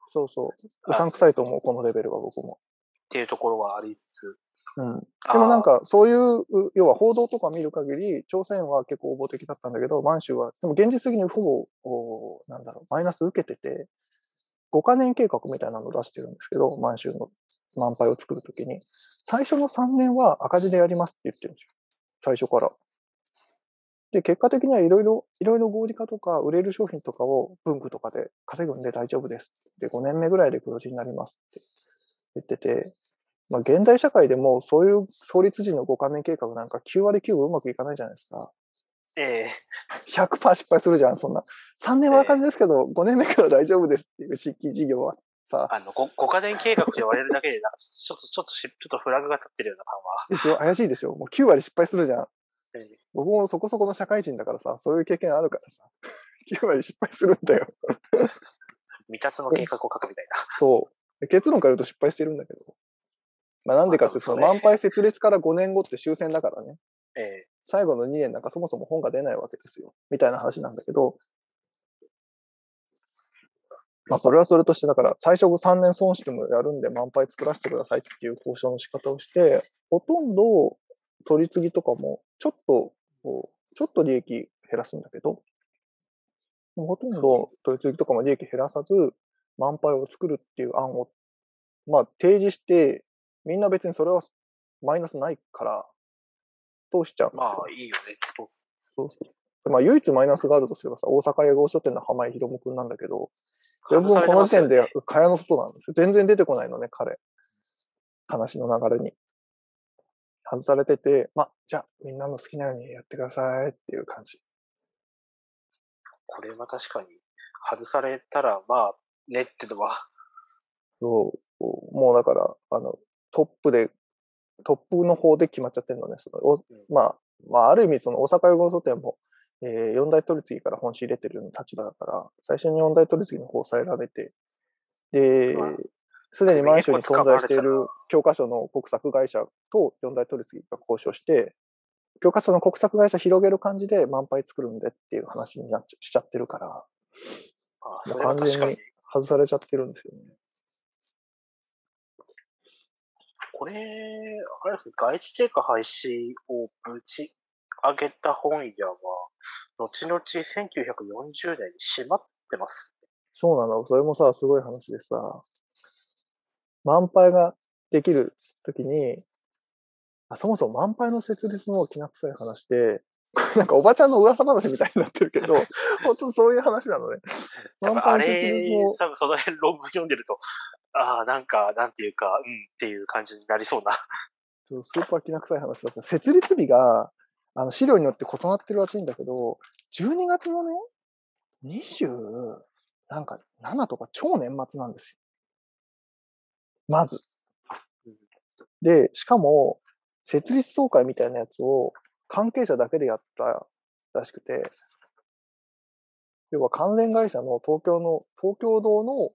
そうそう。うさんくさいと思う、このレベルは僕も。っていうところはありつつ。うん。でもなんか、そういう、要は報道とか見る限り、朝鮮は結構応募的だったんだけど、満州は、でも現実的にほぼ、なんだろう、マイナス受けてて、5カ年計画みたいなのを出してるんですけど、満州の満杯を作るときに、最初の3年は赤字でやりますって言ってるんですよ。最初から。で、結果的にはいろいろ、いろいろ合理化とか、売れる商品とかを文具とかで稼ぐんで大丈夫です。で、5年目ぐらいで黒字になりますって言ってて、まあ、現代社会でもそういう創立時の5カ年計画なんか9割9分うまくいかないじゃないですか。ええ100%失敗するじゃん、そんな。3年は赤字ですけど、5年目から大丈夫ですっていう新規事業はさ。あの、5, 5カ年計画と言われるだけで、なんかちょっと、ちょっと、ちょっとフラグが立ってるような感は。でしょ？怪しいでしょ？もう9割失敗するじゃん。ええ、僕もそこそこの社会人だからさ、そういう経験あるからさ。9割失敗するんだよ。未達の計画を書くみたいな。そう。結論から言うと失敗してるんだけど。まあなんでかって、その満杯設立から5年後って終戦だからね。ええ。最後の2年なんかそもそも本が出ないわけですよ。みたいな話なんだけど。まあそれはそれとして、だから最初3年損してもやるんで満杯作らせてくださいっていう交渉の仕方をして、ほとんど取り次ぎとかもちょっと、ちょっと利益減らすんだけど、ほとんど取り次ぎとかも利益減らさず、満杯を作るっていう案を、まあ、提示して、みんな別にそれはマイナスないから、通しちゃうんですよ。まあ、いいよね。そうそう。まあ、唯一マイナスがあるとすればさ、大阪英語書店の浜井博夢くんなんだけど、全部この時点で蚊帳の外なんですよ。全然出てこないのね、彼。話の流れに。外されてて、まあ、じゃあ、みんなの好きなようにやってくださいっていう感じ。これは確かに、外されたら、まあ、ねってのは。そう、もうだから、あの、トップで、トップの方で決まっちゃってるのね。そのおまあ、まあ、ある意味、その大阪予合書店も、えー、四大取り次ぎから本仕入れてる立場だから、最初に四大取り次ぎの方を抑えられて、で、すでに満州に存在している教科書の国策会社と四大取り次ぎが交渉して、教科書の国策会社広げる感じで満杯作るんでっていう話になっちしちゃってるから、あそれは完全に外されちゃってるんですよね。これ、あれですね、外地定価廃止をぶち上げた本屋は、後々1940年に閉まってます。そうなの。それもさ、すごい話でさ、満杯ができるときに、あそもそも満杯の設立のきな臭い話で、なんかおばちゃんの噂話みたいになってるけど、本当そういう話なのね。満杯設立も。多分その辺論文読んでると、ああ、なんか、なんていうか、うんっていう感じになりそうな。スーパーきな臭い話ださ、設立日が、あの資料によって異なってるらしいんだけど、12月のね、20、なんか7とか超年末なんですよ。まず。で、しかも、設立総会みたいなやつを関係者だけでやったらしくて、要は関連会社の東京の、東京堂の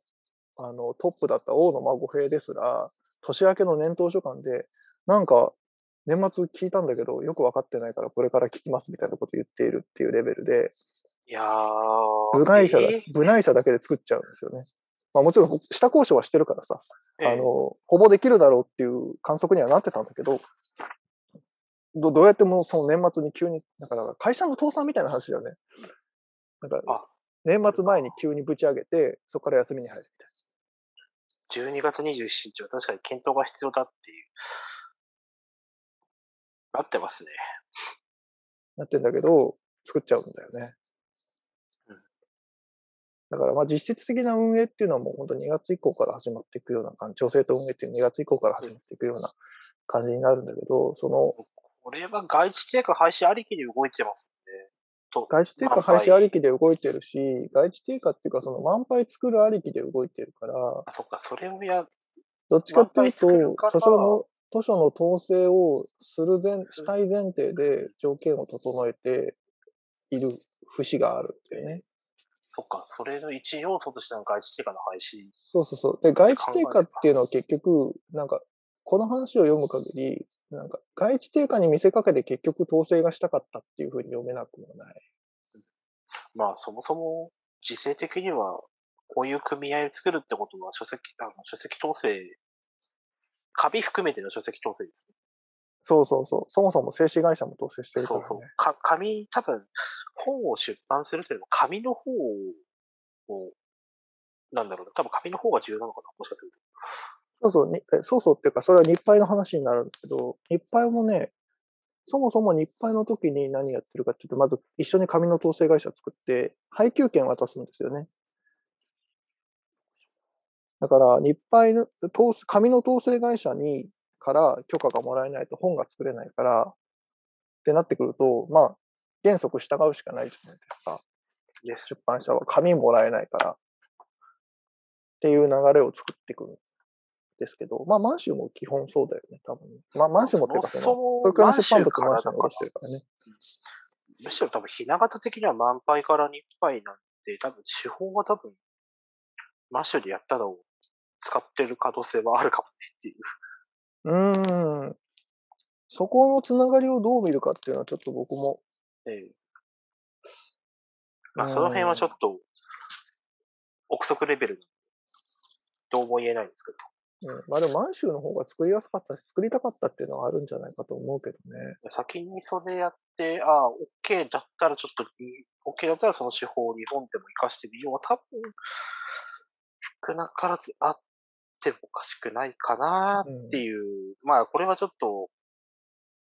あのトップだった大野孫平ですら、年明けの年頭書簡で、なんか年末聞いたんだけど、よくわかってないからこれから聞きますみたいなこと言っているっていうレベルで、いや部内社だ、えー、部内社だけで作っちゃうんですよね。まあもちろん下交渉はしてるからさ、えー、あの、ほぼできるだろうっていう観測にはなってたんだけど、どどうやってもその年末に急に、だから会社の倒産みたいな話だよね。なんか、年末前に急にぶち上げて、そこから休みに入るみたいな。12月27日は確かに検討が必要だっていう。なってますね。なってんだけど、作っちゃうんだよね。うん、だからまあ実質的な運営っていうのはもう本当2月以降から始まっていくような感じ、調整と運営っていう2月以降から始まっていくような感じになるんだけど、その、これは外地定価廃止ありきで動いてますね。外地定価廃止ありきで動いてるし、外地定価っていうかその満杯作るありきで動いてるから。あ、そっか、それをや、どっちかっていうと、図書の、図書の統制をする前、したい前提で条件を整えている節があるっていうね。そっか、それの一要素としての外地定価の廃止。そうそうそう。で、外地定価っていうのは結局、なんか、この話を読む限り、なんか、外地定価に見せかけて結局統制がしたかったっていうふうに読めなくもない。まあ、そもそも、時勢的には、こういう組合を作るってことは、書籍、あの書籍統制、紙含めての書籍統制ですね。そうそうそう。そもそも静止会社も統制してるから、ね。そうそう。か紙、多分、本を出版するというのも、紙の方を、なんだろうな。多分紙の方が重要なのかな、もしかすると。そうそう、にそうそうっていうか、それは日配の話になるんですけど、日配もね、そもそも日配の時に何やってるかっていうと、まず一緒に紙の統制会社作って、配給権渡すんですよね。だから、日配の、紙の統制会社に、から許可がもらえないと本が作れないから、ってなってくると、まあ、原則従うしかないじゃないですか。出版社は紙もらえないから。っていう流れを作っていくんですけど、まあ、満州も基本そうだよね、多分。まあ、満州もっていうか、その、東京の出版物満州も出してるからね。むしろ多分、ひな形的には満杯から日杯なんで、多分、手法は多分、マッシュでやったのを使ってる可能性はあるかもねっていう。うん。そこのつながりをどう見るかっていうのはちょっと僕も。ええ。まあ、その辺はちょっと、憶測レベルどうも言えないんですけど。うん、まあでも満州の方が作りやすかったし、作りたかったっていうのはあるんじゃないかと思うけどね。先にそれやって、ああ、OK だったらちょっと、OK だったらその手法を日本でも活かしてみよう。多分、少なからずあってもおかしくないかなっていう。うん、まあこれはちょっと、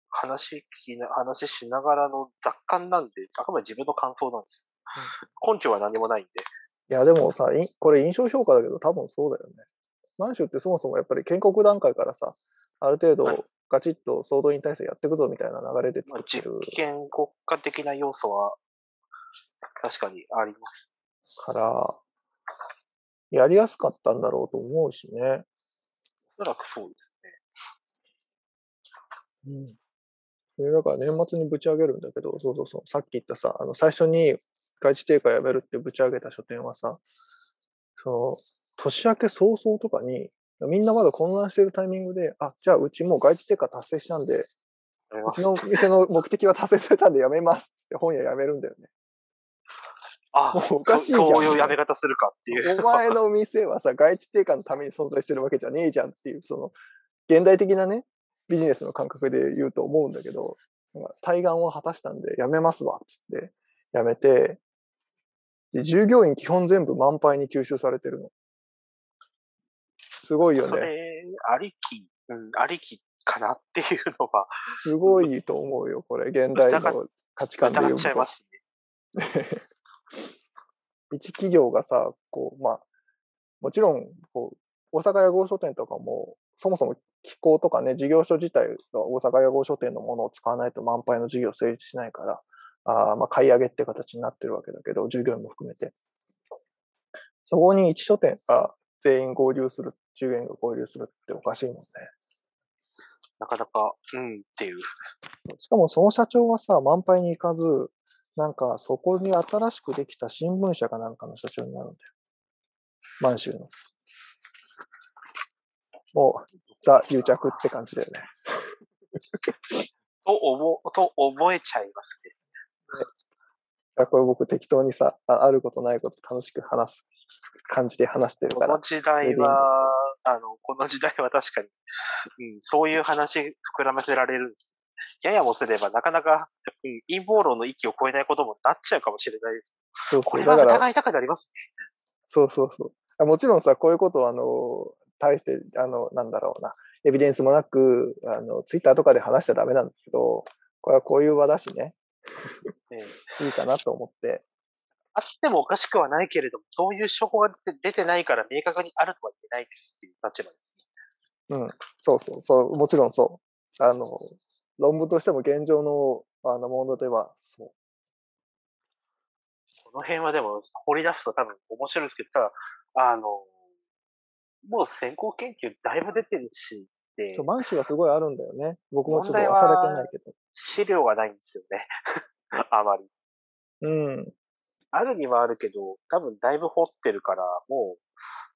話聞な、話しながらの雑感なんで、あくまで自分の感想なんです。うん、根拠は何もないんで。いや、でもさ、これ印象評価だけど多分そうだよね。満州ってそもそもやっぱり建国段階からさ、ある程度ガチッと総動員体制やっていくぞみたいな流れで作ってる。まあ、実権国家的な要素は確かにあります。から、やりやすかったんだろうと思うしね。おそらくそうですね。うん。それだから年末にぶち上げるんだけど、そうそうそう、さっき言ったさ、あの、最初に外地定価やめるってぶち上げた書店はさ、その、年明け早々とかに、みんなまだ混乱してるタイミングで、あ、じゃあうちもう外地定価達成したんで、うちの店の目的は達成されたんでやめますって本屋やめるんだよね。あもうおかしいじゃん。そういうやめ方するかっていう。お前の店はさ、外地定価のために存在してるわけじゃねえじゃんっていう、その、現代的なね、ビジネスの感覚で言うと思うんだけど、対岸を果たしたんでやめますわ、つって、やめて、で、従業員基本全部満杯に吸収されてるの。すごいよね。それ、ありき、うん、ありきかなっていうのは。すごいと思うよ、これ。現代の価値観で言うと。ちゃいますね。一企業がさ、こう、まあ、もちろん、こう、大阪屋号書店とかも、そもそも機構とかね、事業所自体が大阪屋号書店のものを使わないと満杯の事業成立しないから、あまあ、買い上げって形になってるわけだけど、従業員も含めて。そこに一書店が全員合流する、従業員が合流するっておかしいもんね。なかなか、うんっていう。しかもその社長はさ、満杯に行かず、なんかそこに新しくできた新聞社かなんかの社長になるんだよ。満州の。もう、ザ・癒着って感じだよね。と思、と思えちゃいますね。ねこれ僕適当にさあ、あることないこと楽しく話す感じで話してるから。この時代は、あの、この時代は確かに、うん、そういう話膨らませられるんです。ややもすればなかなか、うん、陰謀論の域を超えないこともなっちゃうかもしれないです。そうそう。これは疑いたくなりますね。そうそうそう。もちろんさ、こういうことをあの、対して、あの、なんだろうな、エビデンスもなく、あの、ツイッターとかで話しちゃダメなんだけど、これはこういう場だしね、いいかなと思って。あってもおかしくはないけれども、そういう証拠が出てないから明確にあるとは言えないですっていう立場ですね。うん。そうそう、そう、もちろんそう。あの、論文としても現状の、あの、ものでは、そう。この辺はでも、掘り出すと多分面白いですけど、ただ、あの、もう先行研究だいぶ出てるし、で。満州はすごいあるんだよね。僕もちょっと忘れてないけど。資料がないんですよね。あまり。うん。あるにはあるけど、多分だいぶ掘ってるから、もう、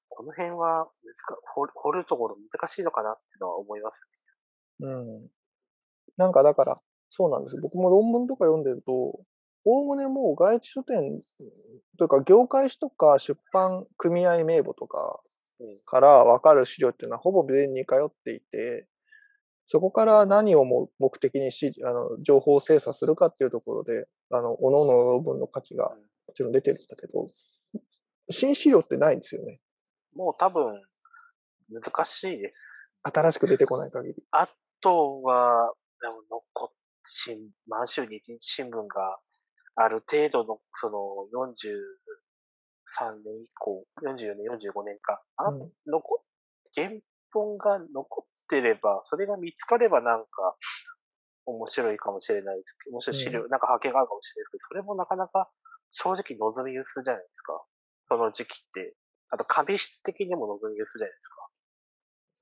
この辺は難掘掘るところ難しいのかなっていうのは思います、ね。うん。なんかだから、そうなんです僕も論文とか読んでると、おおむねもう外地書店というか業界誌とか出版組合名簿とかから分かる資料っていうのはほぼ全に通っていて、そこから何をも目的にしあの情報を精査するかっていうところで、あの、各々の論文の価値がもちろん出てるんだけど、新資料ってないんですよね。もう多分、難しいです。新しく出てこない限り。あとは、でも残っ新、満州日日新聞がある程度の、その43年以降、44年、45年か、あ、うん、残、原本が残ってれば、それが見つかればなんか、面白いかもしれないですけど、面白い資料、うん、なんか発見があるかもしれないですけど、それもなかなか正直望み薄じゃないですか。その時期って。あと、紙質的にも望み薄じゃないですか。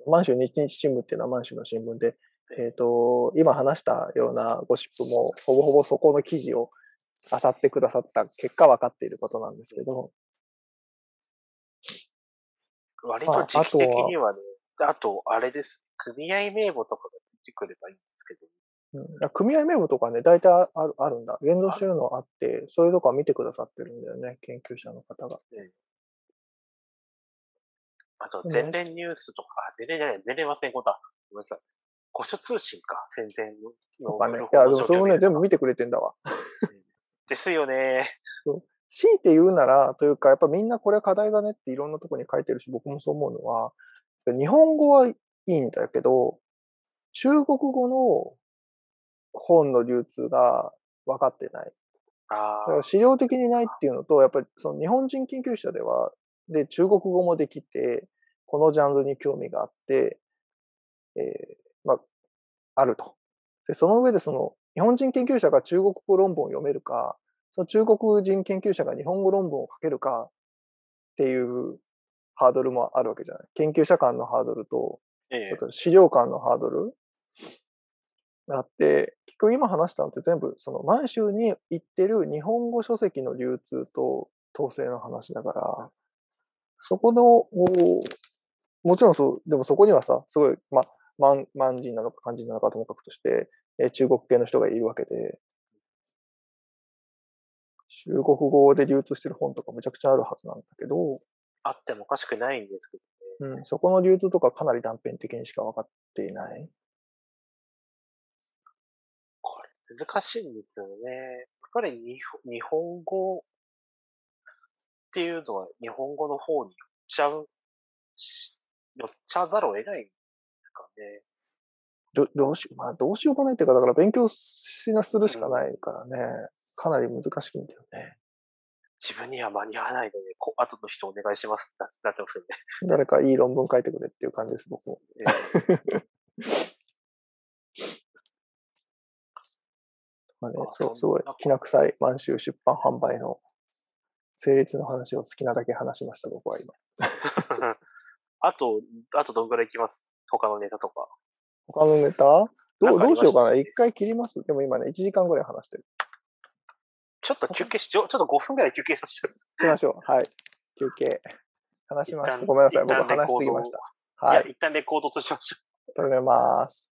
満州日日新聞っていうのは満州の新聞で、えっ、ー、と、今話したようなゴシップも、ほぼほぼそこの記事を漁ってくださった結果分かっていることなんですけど。割と時期的にはね、あと、あれです。組合名簿とかが出てくればいいんですけど。うん、組合名簿とかね、大体あるあるんだ。現像してるのあって、そういうとこは見てくださってるんだよね、研究者の方が。ね、あと、前連ニュースとか、前連じゃない、前連忘れんことは、ごめんなさい。古書通信か、戦前の。とかね。いや、でもそれもね、全部見てくれてんだわ。ですよね。強いて言うなら、というか、やっぱみんなこれ課題だねっていろんなところに書いてるし、僕もそう思うのは、日本語はいいんだけど、中国語の本の流通が分かってない。あだから資料的にないっていうのと、やっぱりその日本人研究者では、で、中国語もできて、このジャンルに興味があって、えー、まあ、あると。で、その上でその、日本人研究者が中国語論文を読めるか、その中国人研究者が日本語論文を書けるかっていうハードルもあるわけじゃない。研究者間のハードルと、ええ、資料間のハードルがあって、結局今話したのって全部、その満州に行ってる日本語書籍の流通と統制の話だから、そこの、もちろんそう、でもそこにはさ、すごい、ま、満、満人なのか漢人なのかともかくとして、え中国系の人がいるわけで、中国語で流通してる本とかむちゃくちゃあるはずなんだけど、あってもおかしくないんですけどね。うん、そこの流通とかかなり断片的にしか分かっていない。これ難しいんですよね。やっぱり日本語っていうのは日本語の方に寄っちゃう、寄っちゃうだろうを得ないんですかね。どどうしよう、まあどうしようもないっていうか、だから勉強しなするしかないからね、うん、かなり難しいんだよね。自分には間に合わないので、こ後の人お願いしますってなってますよね。誰かいい論文書いてくれっていう感じです、僕も。えー まあね、そう、すごい、きな臭い満州出版販売の成立の話を好きなだけ話しました、僕は今。あと、あとどんぐらいいきます？他のネタとか。他のネタ？どうどうしようかな一回切りますでも今ね、1時間ぐらい話してる。ちょっと休憩し、ちょっと5分ぐらい休憩させてください。行きましょう。はい。休憩。話しました。ごめんなさい。僕話しすぎました。はい。いや、一旦レコードとしましょう。止めます。